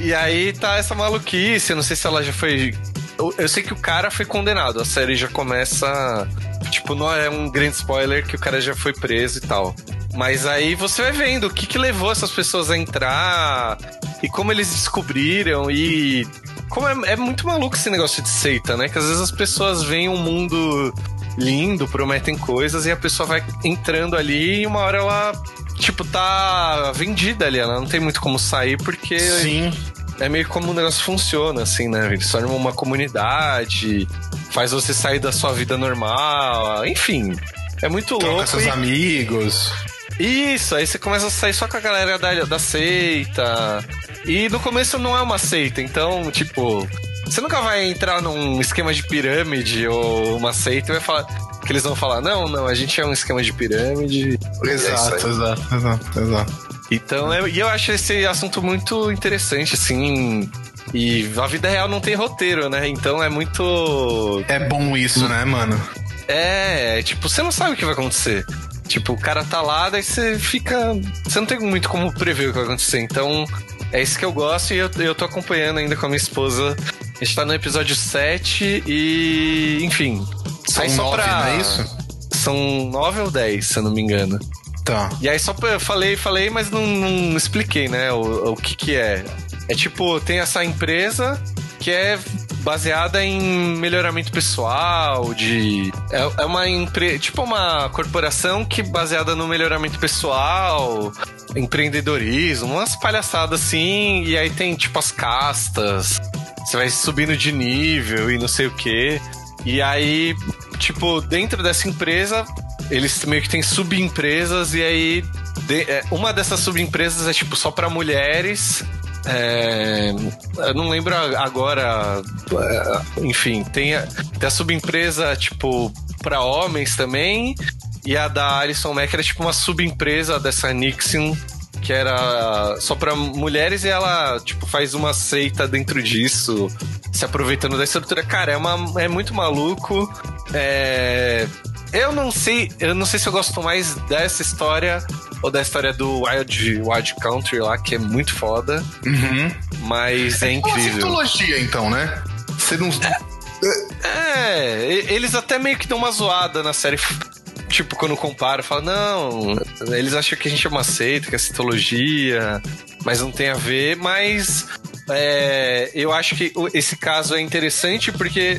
Speaker 3: E aí tá essa maluquice, eu não sei se ela já foi. Eu, eu sei que o cara foi condenado, a série já começa. Tipo, não é um grande spoiler que o cara já foi preso e tal. Mas aí você vai vendo o que, que levou essas pessoas a entrar e como eles descobriram e. Como é, é muito maluco esse negócio de seita, né? Que às vezes as pessoas veem um mundo lindo, prometem coisas e a pessoa vai entrando ali e uma hora ela, tipo, tá vendida ali. Ela não tem muito como sair porque
Speaker 2: Sim.
Speaker 3: é meio como o negócio funciona, assim, né? Eles formam uma comunidade, faz você sair da sua vida normal, enfim. É muito
Speaker 2: Troca
Speaker 3: louco.
Speaker 2: seus
Speaker 3: e-
Speaker 2: amigos.
Speaker 3: Isso, aí você começa a sair só com a galera da, da seita. E no começo não é uma seita, então, tipo, você nunca vai entrar num esquema de pirâmide ou uma seita e vai falar. Que eles vão falar, não, não, a gente é um esquema de pirâmide. É
Speaker 2: Exato,
Speaker 3: aí.
Speaker 2: exato, exato, exato.
Speaker 3: Então, é- e eu acho esse assunto muito interessante, assim. E a vida real não tem roteiro, né? Então é muito.
Speaker 2: É bom isso, né, mano?
Speaker 3: É, tipo, você não sabe o que vai acontecer. Tipo, o cara tá lá, daí você fica. Você não tem muito como prever o que vai acontecer. Então, é isso que eu gosto e eu, eu tô acompanhando ainda com a minha esposa. A gente tá no episódio 7 e. Enfim.
Speaker 2: São
Speaker 3: só
Speaker 2: nove,
Speaker 3: pra-
Speaker 2: não é isso?
Speaker 3: São 9 ou 10, se eu não me engano.
Speaker 2: Tá.
Speaker 3: E aí só eu falei, falei, mas não, não expliquei, né, o, o que que é. É tipo, tem essa empresa que é baseada em melhoramento pessoal, de... É, é uma empresa, tipo uma corporação que baseada no melhoramento pessoal, empreendedorismo, umas palhaçadas assim, e aí tem tipo as castas, você vai subindo de nível e não sei o que. E aí, tipo, dentro dessa empresa, eles meio que têm subempresas e aí é, uma dessas subempresas é tipo só pra mulheres. É, eu não lembro agora. é, Enfim, tem a, tem a subempresa tipo pra homens também. E a da Alison Mack era tipo uma subempresa dessa Nixon que era só pra mulheres e ela tipo faz uma seita dentro disso, se aproveitando da estrutura. Cara, é uma é muito maluco. É, eu não sei, eu não sei se eu gosto mais dessa história ou da história do Wild Wild Country lá, que é muito foda,
Speaker 2: Uhum.
Speaker 3: mas é
Speaker 2: Uma
Speaker 3: incrível.
Speaker 2: cientologia, então, né? Você não.
Speaker 3: É, e- eles até meio que dão uma zoada na série. Tipo, quando compara, fala, não, eles acham que a gente é uma seita, que é citologia, mas não tem a ver, mas é, eu acho que esse caso é interessante porque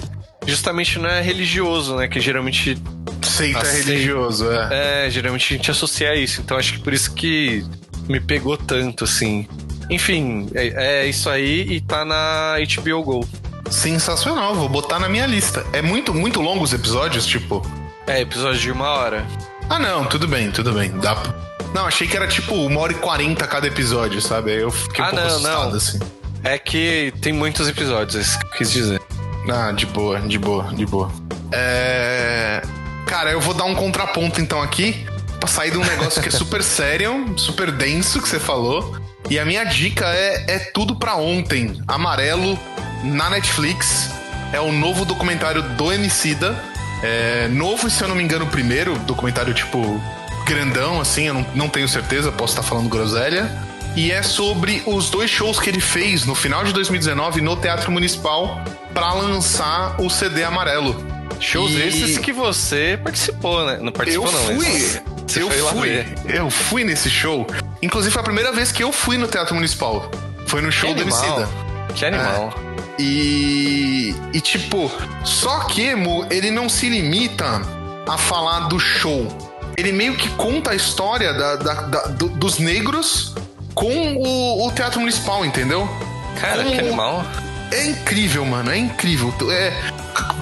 Speaker 3: justamente não é religioso, né? Que geralmente
Speaker 2: Seita religioso, é.
Speaker 3: é, geralmente a gente associa a isso. Então acho que por isso que me pegou tanto, assim. Enfim, é, é isso aí e tá na HBO Go.
Speaker 2: Sensacional, vou botar na minha lista. É muito, muito longo os episódios, tipo.
Speaker 3: É, episódio de uma hora.
Speaker 2: Ah, não, tudo bem, tudo bem. Dá pra... Não, achei que era tipo uma hora e quarenta cada episódio, sabe? Aí eu fiquei um
Speaker 3: Ah,
Speaker 2: pouco
Speaker 3: não,
Speaker 2: assustado,
Speaker 3: não.
Speaker 2: assim.
Speaker 3: É que tem muitos episódios, é isso que eu quis dizer.
Speaker 2: Ah, de boa, de boa, de boa. É... Cara, eu vou dar um contraponto então aqui, pra sair de um negócio que é super <laughs> sério, super denso que você falou. E a minha dica é, é tudo pra ontem. Amarelo, na Netflix. É o novo documentário do Emicida. É novo, se eu não me engano, o primeiro documentário, tipo, grandão, assim, eu não, não tenho certeza, posso estar falando groselha. E é sobre os dois shows que ele fez no final de 2019 no Teatro Municipal pra lançar o CD amarelo.
Speaker 3: Shows
Speaker 2: E-
Speaker 3: esses que você participou, né? Não
Speaker 2: Eu
Speaker 3: participou, não,
Speaker 2: fui.
Speaker 3: mas você
Speaker 2: Eu fui. Eu fui nesse show. Inclusive foi a primeira vez que eu fui no Teatro Municipal. Foi no show do Emicida.
Speaker 3: animal. Que animal.
Speaker 2: E, e tipo, só que Mo, ele não se limita a falar do show. Ele meio que conta a história da- da- da- do- dos negros com o, o Teatro Municipal, entendeu?
Speaker 3: Cara,
Speaker 2: Como-
Speaker 3: que animal.
Speaker 2: É incrível, mano, é incrível. É,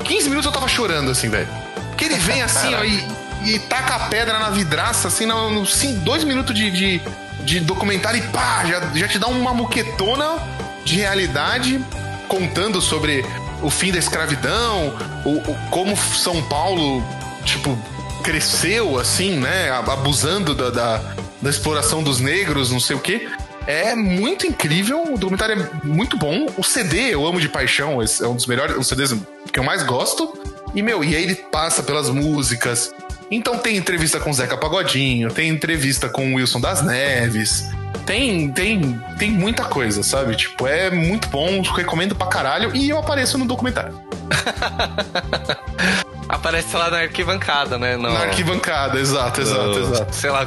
Speaker 2: 15 minutos eu tava chorando, assim, velho. Porque ele vem assim, ó, e, e taca a pedra na vidraça, assim, no, no, sim, dois minutos de, de, de documentário e pá, já, já te dá uma muquetona de realidade contando sobre o fim da escravidão, o, o- como São Paulo, tipo, cresceu, assim, né, abusando da, da, da exploração dos negros, não sei o quê. É muito incrível, o documentário é muito bom. O CD eu amo de paixão, é um dos melhores, os CDs que eu mais gosto. E, meu, e aí ele passa pelas músicas. Então tem entrevista com Zeca Pagodinho, tem entrevista com Wilson das Neves. Tem, tem, tem muita coisa, sabe? Tipo, é muito bom, recomendo pra caralho. E eu apareço no documentário. <laughs>
Speaker 3: Aparece lá na arquibancada, né? No,
Speaker 2: Na arquibancada, exato, exato,
Speaker 3: no-
Speaker 2: exato.
Speaker 3: Sei lá,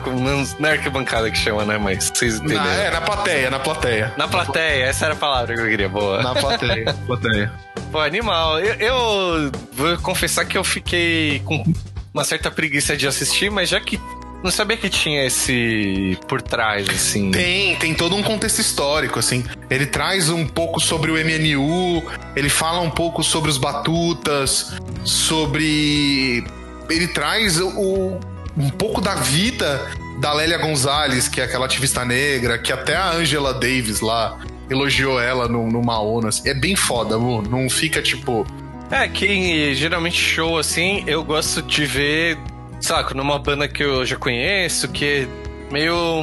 Speaker 3: é arquibancada que chama, né? Mas vocês entenderam.
Speaker 2: Na, é, na plateia, na plateia.
Speaker 3: Na plateia, essa era a palavra que eu queria, boa.
Speaker 2: Na plateia, plateia.
Speaker 3: Pô, animal. Eu, eu vou confessar que eu fiquei com uma certa preguiça de assistir, mas já que não sabia que tinha esse por trás, assim.
Speaker 2: Tem, tem todo um contexto histórico, assim. Ele traz um pouco sobre o MNU, ele fala um pouco sobre os batutas, sobre. Ele traz o, um pouco da vida da Lélia Gonzalez, que é aquela ativista negra, que até a Angela Davis lá elogiou ela no, numa ONU. assim. É bem foda, amor. Não fica tipo.
Speaker 3: É, que geralmente show assim, eu gosto de ver, sabe, numa banda que eu já conheço, que é meio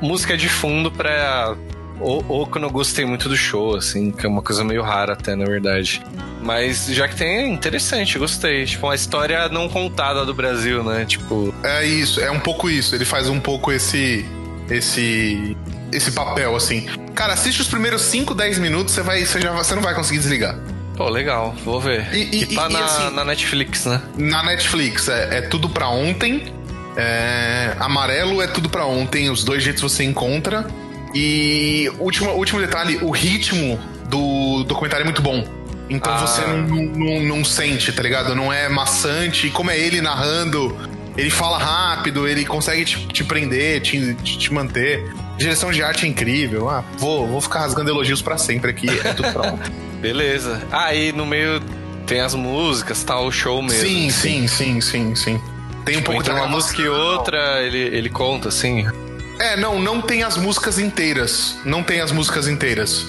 Speaker 3: música de fundo pra. Ou, ou quando eu gostei muito do show, assim, que é uma coisa meio rara até, na verdade. Mas já que tem, é interessante, gostei. Tipo, uma história não contada do Brasil, né? Tipo,
Speaker 2: É isso, é um pouco isso. Ele faz um pouco esse. esse. esse papel, assim. Cara, assiste os primeiros 5, 10 minutos, você vai. Você, já, você não vai conseguir desligar.
Speaker 3: Pô, legal, vou ver.
Speaker 2: E- e-
Speaker 3: tá
Speaker 2: e-
Speaker 3: na,
Speaker 2: assim-
Speaker 3: na Netflix, né?
Speaker 2: Na Netflix é, é tudo pra ontem. É, amarelo é tudo pra ontem. Os dois jeitos você encontra. E último, último detalhe: o ritmo do documentário é muito bom. Então
Speaker 3: Ah.
Speaker 2: você não, não, não sente, tá ligado? Não é maçante. E como é ele narrando, ele fala rápido, ele consegue te, te prender, te, te, te manter. Direção de arte é incrível. Ah, vou, vou ficar rasgando elogios pra sempre aqui. É tudo pra ontem. <laughs>
Speaker 3: Beleza. Aí no meio tem as músicas, tal, o show mesmo.
Speaker 2: sim, sim, sim, sim, sim. Tem um
Speaker 3: Tipo,
Speaker 2: pouco
Speaker 3: entre uma música e outra, ele, ele conta, assim.
Speaker 2: É, não, não tem as músicas inteiras. Não tem as músicas inteiras.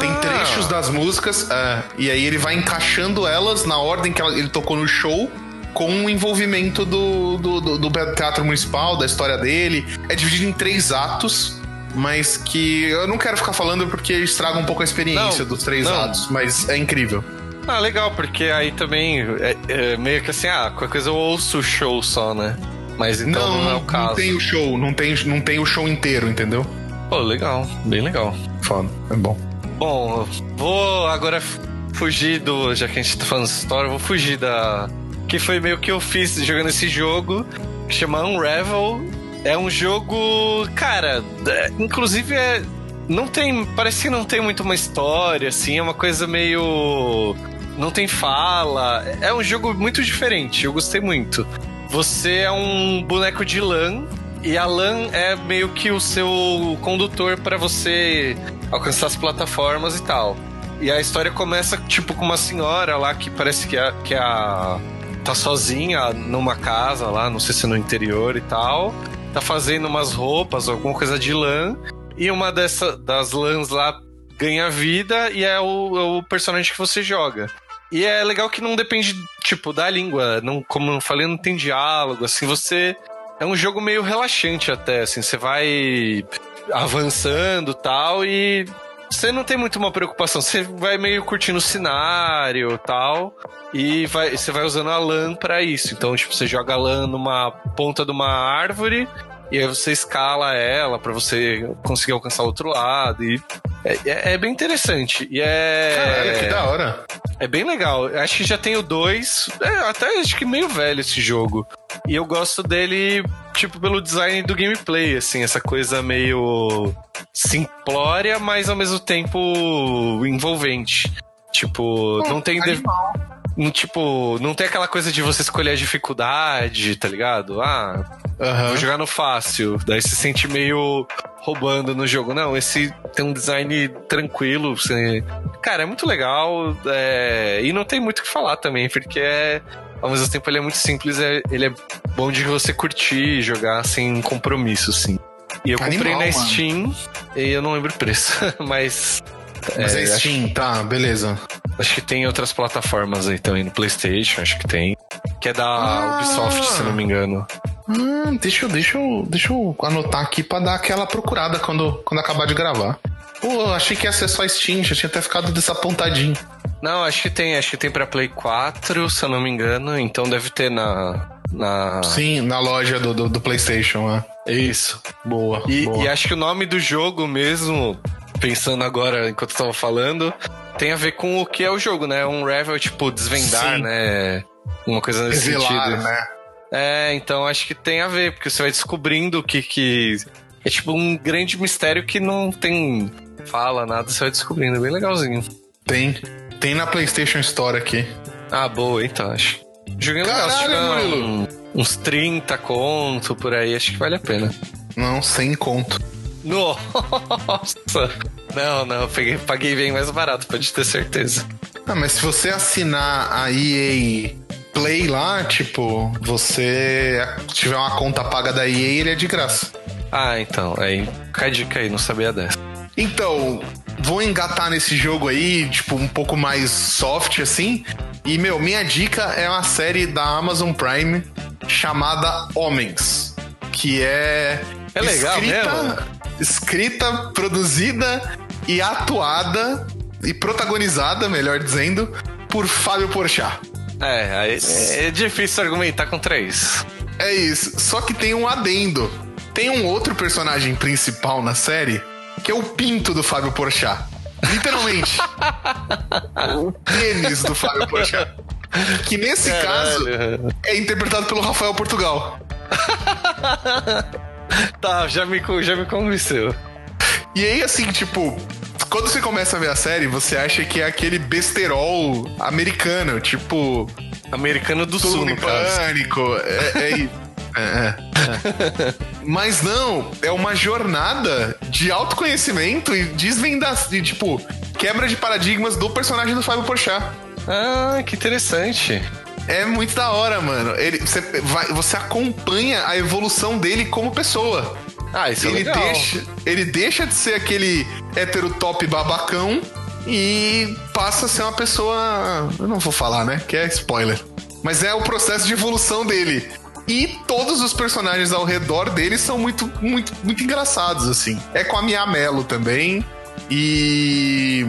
Speaker 2: Tem
Speaker 3: Ah.
Speaker 2: trechos das músicas, é, e aí ele vai encaixando elas na ordem que ela- ele tocou no show, com o envolvimento do, do, do- do Teatro Municipal, da história dele. É dividido em três atos, mas que eu não quero ficar falando porque estraga um pouco a experiência
Speaker 3: Não,
Speaker 2: dos três
Speaker 3: não.
Speaker 2: atos, mas é incrível.
Speaker 3: Ah, legal, porque aí também é, é meio que assim, ah, qualquer coisa eu ouço o show só, né? Mas então
Speaker 2: não,
Speaker 3: não, é o
Speaker 2: não,
Speaker 3: caso.
Speaker 2: tem o show, não tem, não tem o show inteiro, entendeu?
Speaker 3: Pô, legal, bem legal.
Speaker 2: Foda, é bom.
Speaker 3: Bom, vou agora fugir do. Já que a gente tá falando história, vou fugir da. Que foi meio que eu fiz jogando esse jogo, que chama Unravel. É um jogo. Cara, é- inclusive é. Não tem. Parece que não tem muito uma história, assim, é uma coisa meio. Não tem fala. É um jogo muito diferente, eu gostei muito. Você é um boneco de lã. E a LAN é meio que o seu condutor para você alcançar as plataformas e tal. E a história começa, tipo, com uma senhora lá que parece que é, que é a. tá sozinha numa casa lá, não sei se no interior e tal. Tá fazendo umas roupas, alguma coisa de lã. E uma dessa, das lãs lá ganha vida e é o, é o personagem que você joga. E é legal que não depende, tipo, da língua. Não, como eu falei, não tem diálogo. Assim, você. É um jogo meio relaxante até, assim. Você vai avançando tal e você não tem muito uma preocupação. Você vai meio curtindo o cenário tal. E vai, você vai usando a lã pra isso. Então, tipo, você joga a lã numa ponta de uma árvore. E aí você escala ela para você conseguir alcançar o outro lado. E é, é, é bem interessante. E é.
Speaker 2: Caralho, que da hora.
Speaker 3: É bem legal. Acho que já tem o 2. É, até acho que meio velho esse jogo. E eu gosto dele, tipo, pelo design do gameplay, assim, essa coisa meio simplória, mas ao mesmo tempo envolvente. Tipo, não tem. de- não, tipo, não tem aquela coisa de você escolher a dificuldade, tá ligado? Ah,
Speaker 2: Aham.
Speaker 3: vou jogar no fácil. Daí se sente meio roubando no jogo. Não, esse tem um design tranquilo. Você... Cara, é muito legal. é, E não tem muito o que falar também, porque é. Ao mesmo tempo ele é muito simples, é- ele é bom de você curtir, jogar sem compromisso, assim. E eu comprei
Speaker 2: Animal,
Speaker 3: na
Speaker 2: mano.
Speaker 3: Steam e eu não lembro o preço, <laughs> mas.
Speaker 2: Mas é,
Speaker 3: é,
Speaker 2: Steam, tá, beleza.
Speaker 3: Acho que tem outras plataformas aí também, no PlayStation, acho que tem. Que é da
Speaker 2: Ah.
Speaker 3: Ubisoft, se não me engano.
Speaker 2: Hum, deixa, eu- deixa, eu, deixa eu anotar aqui pra dar aquela procurada quando, quando acabar de gravar. Pô, achei que ia ser só Steam, já tinha até ficado desapontadinho.
Speaker 3: Não, acho que tem, acho que tem pra Play 4, se eu não me engano, então deve ter na. na...
Speaker 2: Sim, na loja do, do, do PlayStation, né?
Speaker 3: Isso.
Speaker 2: Boa.
Speaker 3: E,
Speaker 2: boa.
Speaker 3: e acho que o nome do jogo mesmo, pensando agora enquanto eu tava falando, tem a ver com o que é o jogo, né? Um Revel, tipo, desvendar,
Speaker 2: Sim.
Speaker 3: né? Uma coisa nesse
Speaker 2: Revelar,
Speaker 3: sentido.
Speaker 2: né?
Speaker 3: É, então acho que tem a ver, porque você vai descobrindo o que que. É tipo um grande mistério que não tem fala, nada, você vai descobrindo. É bem legalzinho.
Speaker 2: Tem. Tem na PlayStation Store aqui.
Speaker 3: Ah, boa, então acho. Joguei legal,
Speaker 2: Caralho, Murilo.
Speaker 3: um- uns 30 conto por aí, acho que vale a pena.
Speaker 2: Não, sem conto.
Speaker 3: Nossa! Não, não, eu peguei, paguei bem mais barato, pode ter certeza.
Speaker 2: Ah, mas se você assinar a EA Play lá, tipo, você tiver uma conta paga da EA, ele é de graça.
Speaker 3: Ah, então, aí, a dica aí, não sabia dessa.
Speaker 2: Então, vou engatar nesse jogo aí, tipo, um pouco mais soft assim. E, meu, minha dica é uma série da Amazon Prime chamada Homens. Que é.
Speaker 3: É legal mesmo?
Speaker 2: Escrita, produzida e atuada e protagonizada, melhor dizendo, por Fábio Porchat.
Speaker 3: É, aí, é difícil argumentar contra isso.
Speaker 2: É isso. Só que tem um adendo. Tem um outro personagem principal na série que é o pinto do Fábio Porchat. Literalmente. <laughs> o pênis do Fábio Porchat. Que nesse caso
Speaker 3: Caralho.
Speaker 2: é interpretado pelo Rafael Portugal. <laughs>
Speaker 3: Tá, já me, já me convenceu.
Speaker 2: E aí, assim, tipo, quando você começa a ver a série, você acha que é aquele besterol americano, tipo,
Speaker 3: Americano do Sul, no
Speaker 2: pânico. É, é. <laughs> É, é, é. Mas não, é uma jornada de autoconhecimento e desvendar, de, tipo, quebra de paradigmas do personagem do Fábio Porchat.
Speaker 3: Ah, que interessante.
Speaker 2: É muito da hora, mano. Ele, você, vai, você acompanha a evolução dele como pessoa.
Speaker 3: Ah, isso é
Speaker 2: Ele
Speaker 3: legal.
Speaker 2: deixa, ele deixa de ser aquele hétero top babacão e passa a ser uma pessoa. Eu não vou falar, né? Que é spoiler. Mas é o processo de evolução dele. E todos os personagens ao redor dele são muito, muito, muito engraçados, assim. É com a Mia Mello também. E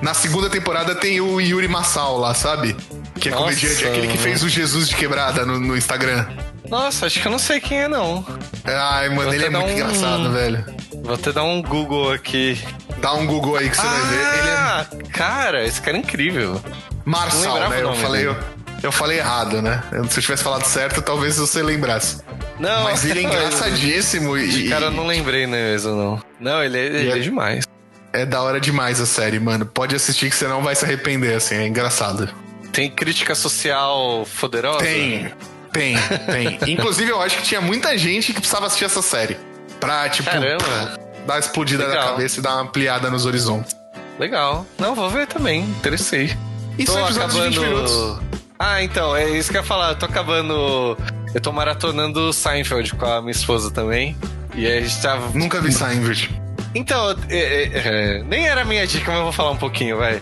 Speaker 2: na segunda temporada tem o Yuri Massal lá, sabe? Que é
Speaker 3: Nossa.
Speaker 2: comediante, aquele que fez o Jesus de quebrada no, no Instagram.
Speaker 3: Nossa, acho que eu não sei quem é, não.
Speaker 2: Ai, mano,
Speaker 3: Vou
Speaker 2: ele é muito
Speaker 3: um-
Speaker 2: engraçado, velho.
Speaker 3: Vou até dar um Google aqui.
Speaker 2: Dá um Google aí que você vai ver. Ele é
Speaker 3: Ah, cara, esse cara é incrível.
Speaker 2: Marçal, né? Eu falei, eu, eu falei errado, né? Se eu tivesse falado certo, talvez você lembrasse.
Speaker 3: Não,
Speaker 2: Mas ele é <laughs> engraçadíssimo e,
Speaker 3: Cara, eu não lembrei né, mesmo, não. Não, ele é, ele é
Speaker 2: é-
Speaker 3: demais.
Speaker 2: é da hora demais a série, mano. Pode assistir que você não vai se arrepender, assim, é engraçado.
Speaker 3: Tem crítica social poderosa?
Speaker 2: Tem, tem, tem. <laughs> Inclusive, eu acho que tinha muita gente que precisava assistir essa série. Pra, tipo,
Speaker 3: Caramba,
Speaker 2: dar uma explodida na
Speaker 3: Legal.
Speaker 2: cabeça e dar uma ampliada nos horizontes.
Speaker 3: legal. Não, vou ver também, interessei.
Speaker 2: E são episódios de 20 minutos.
Speaker 3: Ah, então, é isso que eu ia falar. Eu tô acabando. Eu tô maratonando Seinfeld com a minha esposa também. E aí a gente tava.
Speaker 2: Nunca vi Seinfeld.
Speaker 3: Então, é, é, é, nem era a minha dica, mas eu vou falar um pouquinho, vai.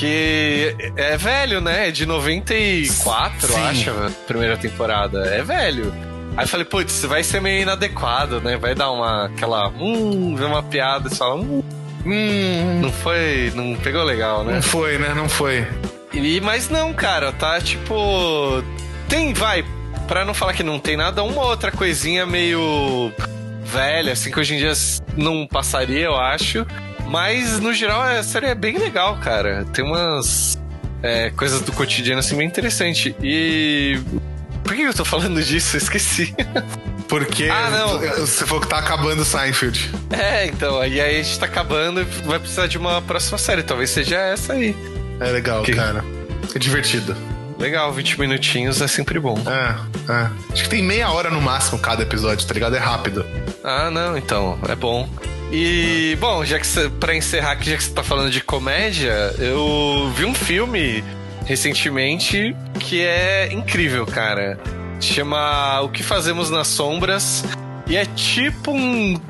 Speaker 3: Que é velho, né? É de 94,
Speaker 2: Sim.
Speaker 3: acho, a primeira temporada. É velho. Aí eu falei, putz, vai ser meio inadequado, né? Vai dar uma. aquela. Hum, ver uma piada e fala, hum,
Speaker 2: Hum,
Speaker 3: não foi. Não pegou legal, né?
Speaker 2: não foi, né? Não foi.
Speaker 3: E, mas não, cara, tá tipo. Tem, vai. pra não falar que não tem nada, uma outra coisinha meio velha, assim, que hoje em dia não passaria, eu acho. Mas, no geral, a série é bem legal, cara. Tem umas é, coisas do cotidiano, assim, bem interessante. E... Por que eu tô falando <laughs> disso? Eu esqueci.
Speaker 2: Porque
Speaker 3: Ah, não.
Speaker 2: você falou que tá acabando o Seinfeld.
Speaker 3: É, então, e aí a gente tá acabando e vai precisar de uma próxima série. Talvez seja essa aí.
Speaker 2: É legal,
Speaker 3: Que-
Speaker 2: cara. É divertido.
Speaker 3: Legal, 20 minutinhos é sempre bom.
Speaker 2: É, é. Acho que tem meia hora no máximo cada episódio, tá ligado? É rápido.
Speaker 3: Ah, não, então, é bom. E, bom, já que pra encerrar aqui, já que você tá falando de comédia, eu vi um filme recentemente que é incrível, cara. Chama O que Fazemos nas Sombras. E é tipo um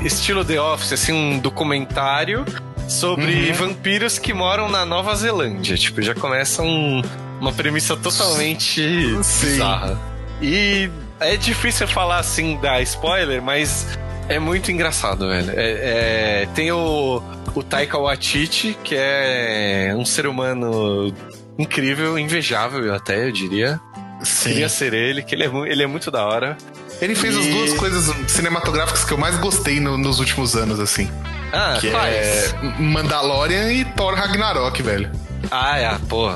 Speaker 3: estilo The Office, assim, um documentário sobre vampiros que moram na Nova Zelândia. Tipo, já começa um- uma premissa totalmente
Speaker 2: Sim.
Speaker 3: bizarra. E é difícil falar assim da spoiler, mas é muito engraçado, velho. É- é- tem o, o Taika Waititi, que é um ser humano incrível, invejável até, eu diria.
Speaker 2: Sim.
Speaker 3: Queria ser ele, que ele é, ele é muito da hora.
Speaker 2: Ele fez as
Speaker 3: E-
Speaker 2: duas coisas cinematográficas que eu mais gostei no- nos últimos anos, assim.
Speaker 3: Ah,
Speaker 2: Que
Speaker 3: quais?
Speaker 2: é Mandalorian e Thor Ragnarok, velho.
Speaker 3: Ah, é, pô.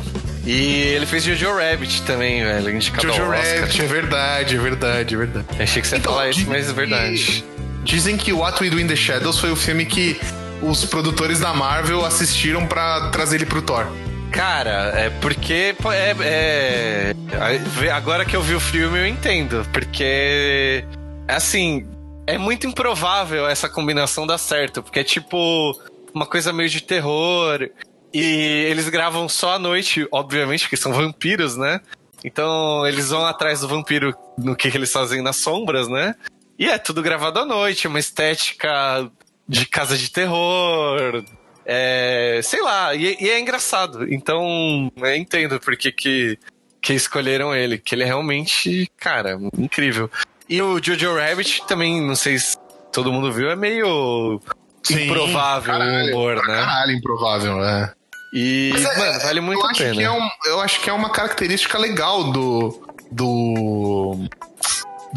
Speaker 3: E ele fez Jojo Rabbit também, velho, indicado
Speaker 2: Jojo. Rabbit, é verdade, é verdade, é verdade.
Speaker 3: Achei que você ia
Speaker 2: Então,
Speaker 3: falar isso, mas é verdade.
Speaker 2: Dizem que What We Do in the Shadows foi o filme que os produtores da Marvel assistiram pra trazer ele pro Thor.
Speaker 3: Cara, é porque. É, é- agora que eu vi o filme, eu entendo. Porque. Assim. É muito improvável essa combinação dar certo. Porque é tipo. Uma coisa meio de terror. E eles gravam só à noite, obviamente, porque são vampiros, né? Então eles vão atrás do vampiro no que, que eles fazem nas sombras, né? E é tudo gravado à noite, uma estética de casa de terror. É, sei lá, e, e é engraçado. Então, eu entendo por que, que, escolheram ele, que ele é realmente, cara, incrível. E o Jojo Rabbit também, não sei se todo mundo viu, é meio
Speaker 2: Sim,
Speaker 3: improvável
Speaker 2: caralho,
Speaker 3: o humor, né?
Speaker 2: Caralho, improvável, é.
Speaker 3: E,
Speaker 2: Mas é-
Speaker 3: mano, vale muito
Speaker 2: eu
Speaker 3: a
Speaker 2: acho
Speaker 3: pena.
Speaker 2: Que é um, eu acho que é uma característica legal do. do.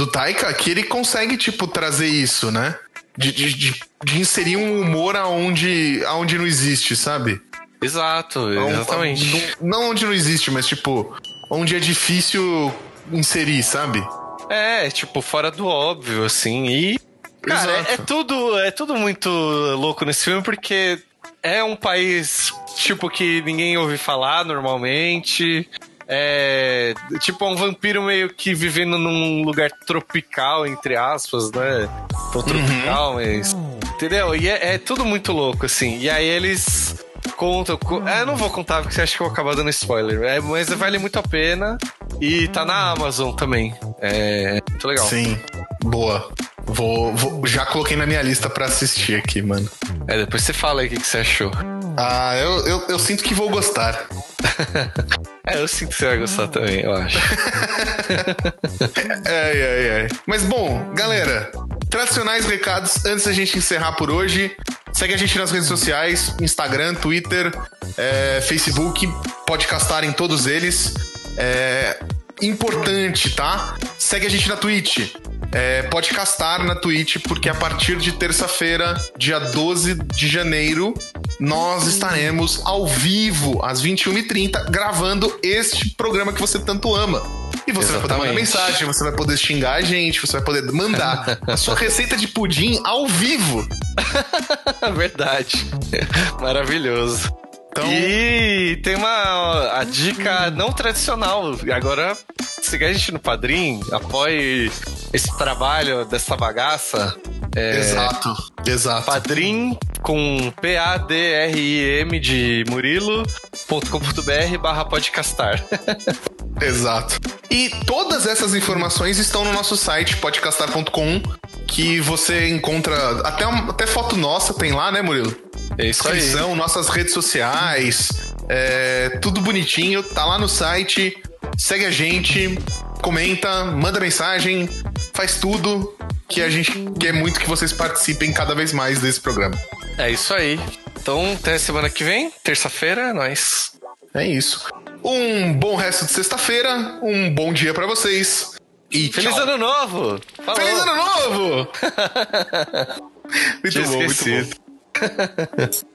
Speaker 2: Do Taika, que ele consegue, tipo, trazer isso, né? De, de, de, inserir um humor aonde, aonde não existe, sabe?
Speaker 3: Exato, exatamente.
Speaker 2: Não, não onde não existe, mas, tipo, onde é difícil inserir, sabe?
Speaker 3: É, tipo, fora do óbvio, assim. E. Cara, é, é tudo, é tudo muito louco nesse filme, porque é um país, tipo, que ninguém ouve falar normalmente. É. Tipo, um vampiro meio que vivendo num lugar tropical, entre aspas, né? Tropical, mas. Entendeu? E é, é tudo muito louco, assim. E aí eles contam. co- É, eu não vou contar porque você acha que eu vou acabar dando spoiler. É, mas vale muito a pena. E tá na Amazon também. É muito legal.
Speaker 2: Sim. Boa. Vou, vou- já coloquei na minha lista pra assistir aqui, mano.
Speaker 3: É, depois você fala aí o que, que você achou.
Speaker 2: Ah, eu, eu, eu sinto que vou gostar. <laughs>
Speaker 3: É, eu sinto que você vai gostar também, eu acho. <laughs>
Speaker 2: Ai, ai, ai. Mas bom, galera, tradicionais recados antes da gente encerrar por hoje. Segue a gente nas redes sociais: Instagram, Twitter, é, Facebook, podcastar em todos eles. É importante, tá? Segue a gente na Twitch. É, podcastar na Twitch, porque a partir de terça-feira, dia 12 de janeiro, nós estaremos ao vivo, às 21h30, gravando este programa que você tanto ama. E você vai poder mandar
Speaker 3: Exatamente.
Speaker 2: mensagem, você vai poder xingar a gente, você vai poder mandar <laughs> a sua receita de pudim ao vivo. <laughs>
Speaker 3: Verdade. Maravilhoso.
Speaker 2: Então,
Speaker 3: E tem uma a dica não tradicional. Agora, siga a gente no Padrim, apoie esse trabalho dessa bagaça. É,
Speaker 2: exato, exato.
Speaker 3: Padrim com P-A-D-R-I-M de Murilo.com.br barra podcastar. <laughs>
Speaker 2: Exato. E todas essas informações estão no nosso site, podcastar.com, que você encontra até, até foto nossa tem lá, né, Murilo?
Speaker 3: É isso aí.
Speaker 2: Nossas redes sociais, é, tudo bonitinho, tá lá no site. Segue a gente, comenta, manda mensagem, faz tudo que a gente quer muito que vocês participem cada vez mais desse programa.
Speaker 3: É isso aí. Então, até semana que vem, terça-feira, é nóis.
Speaker 2: É isso. Um bom resto de sexta-feira, um bom dia pra vocês E
Speaker 3: Feliz
Speaker 2: tchau.
Speaker 3: ano novo! Falou.
Speaker 2: Feliz ano novo! <laughs> muito bom, muito bom. <laughs>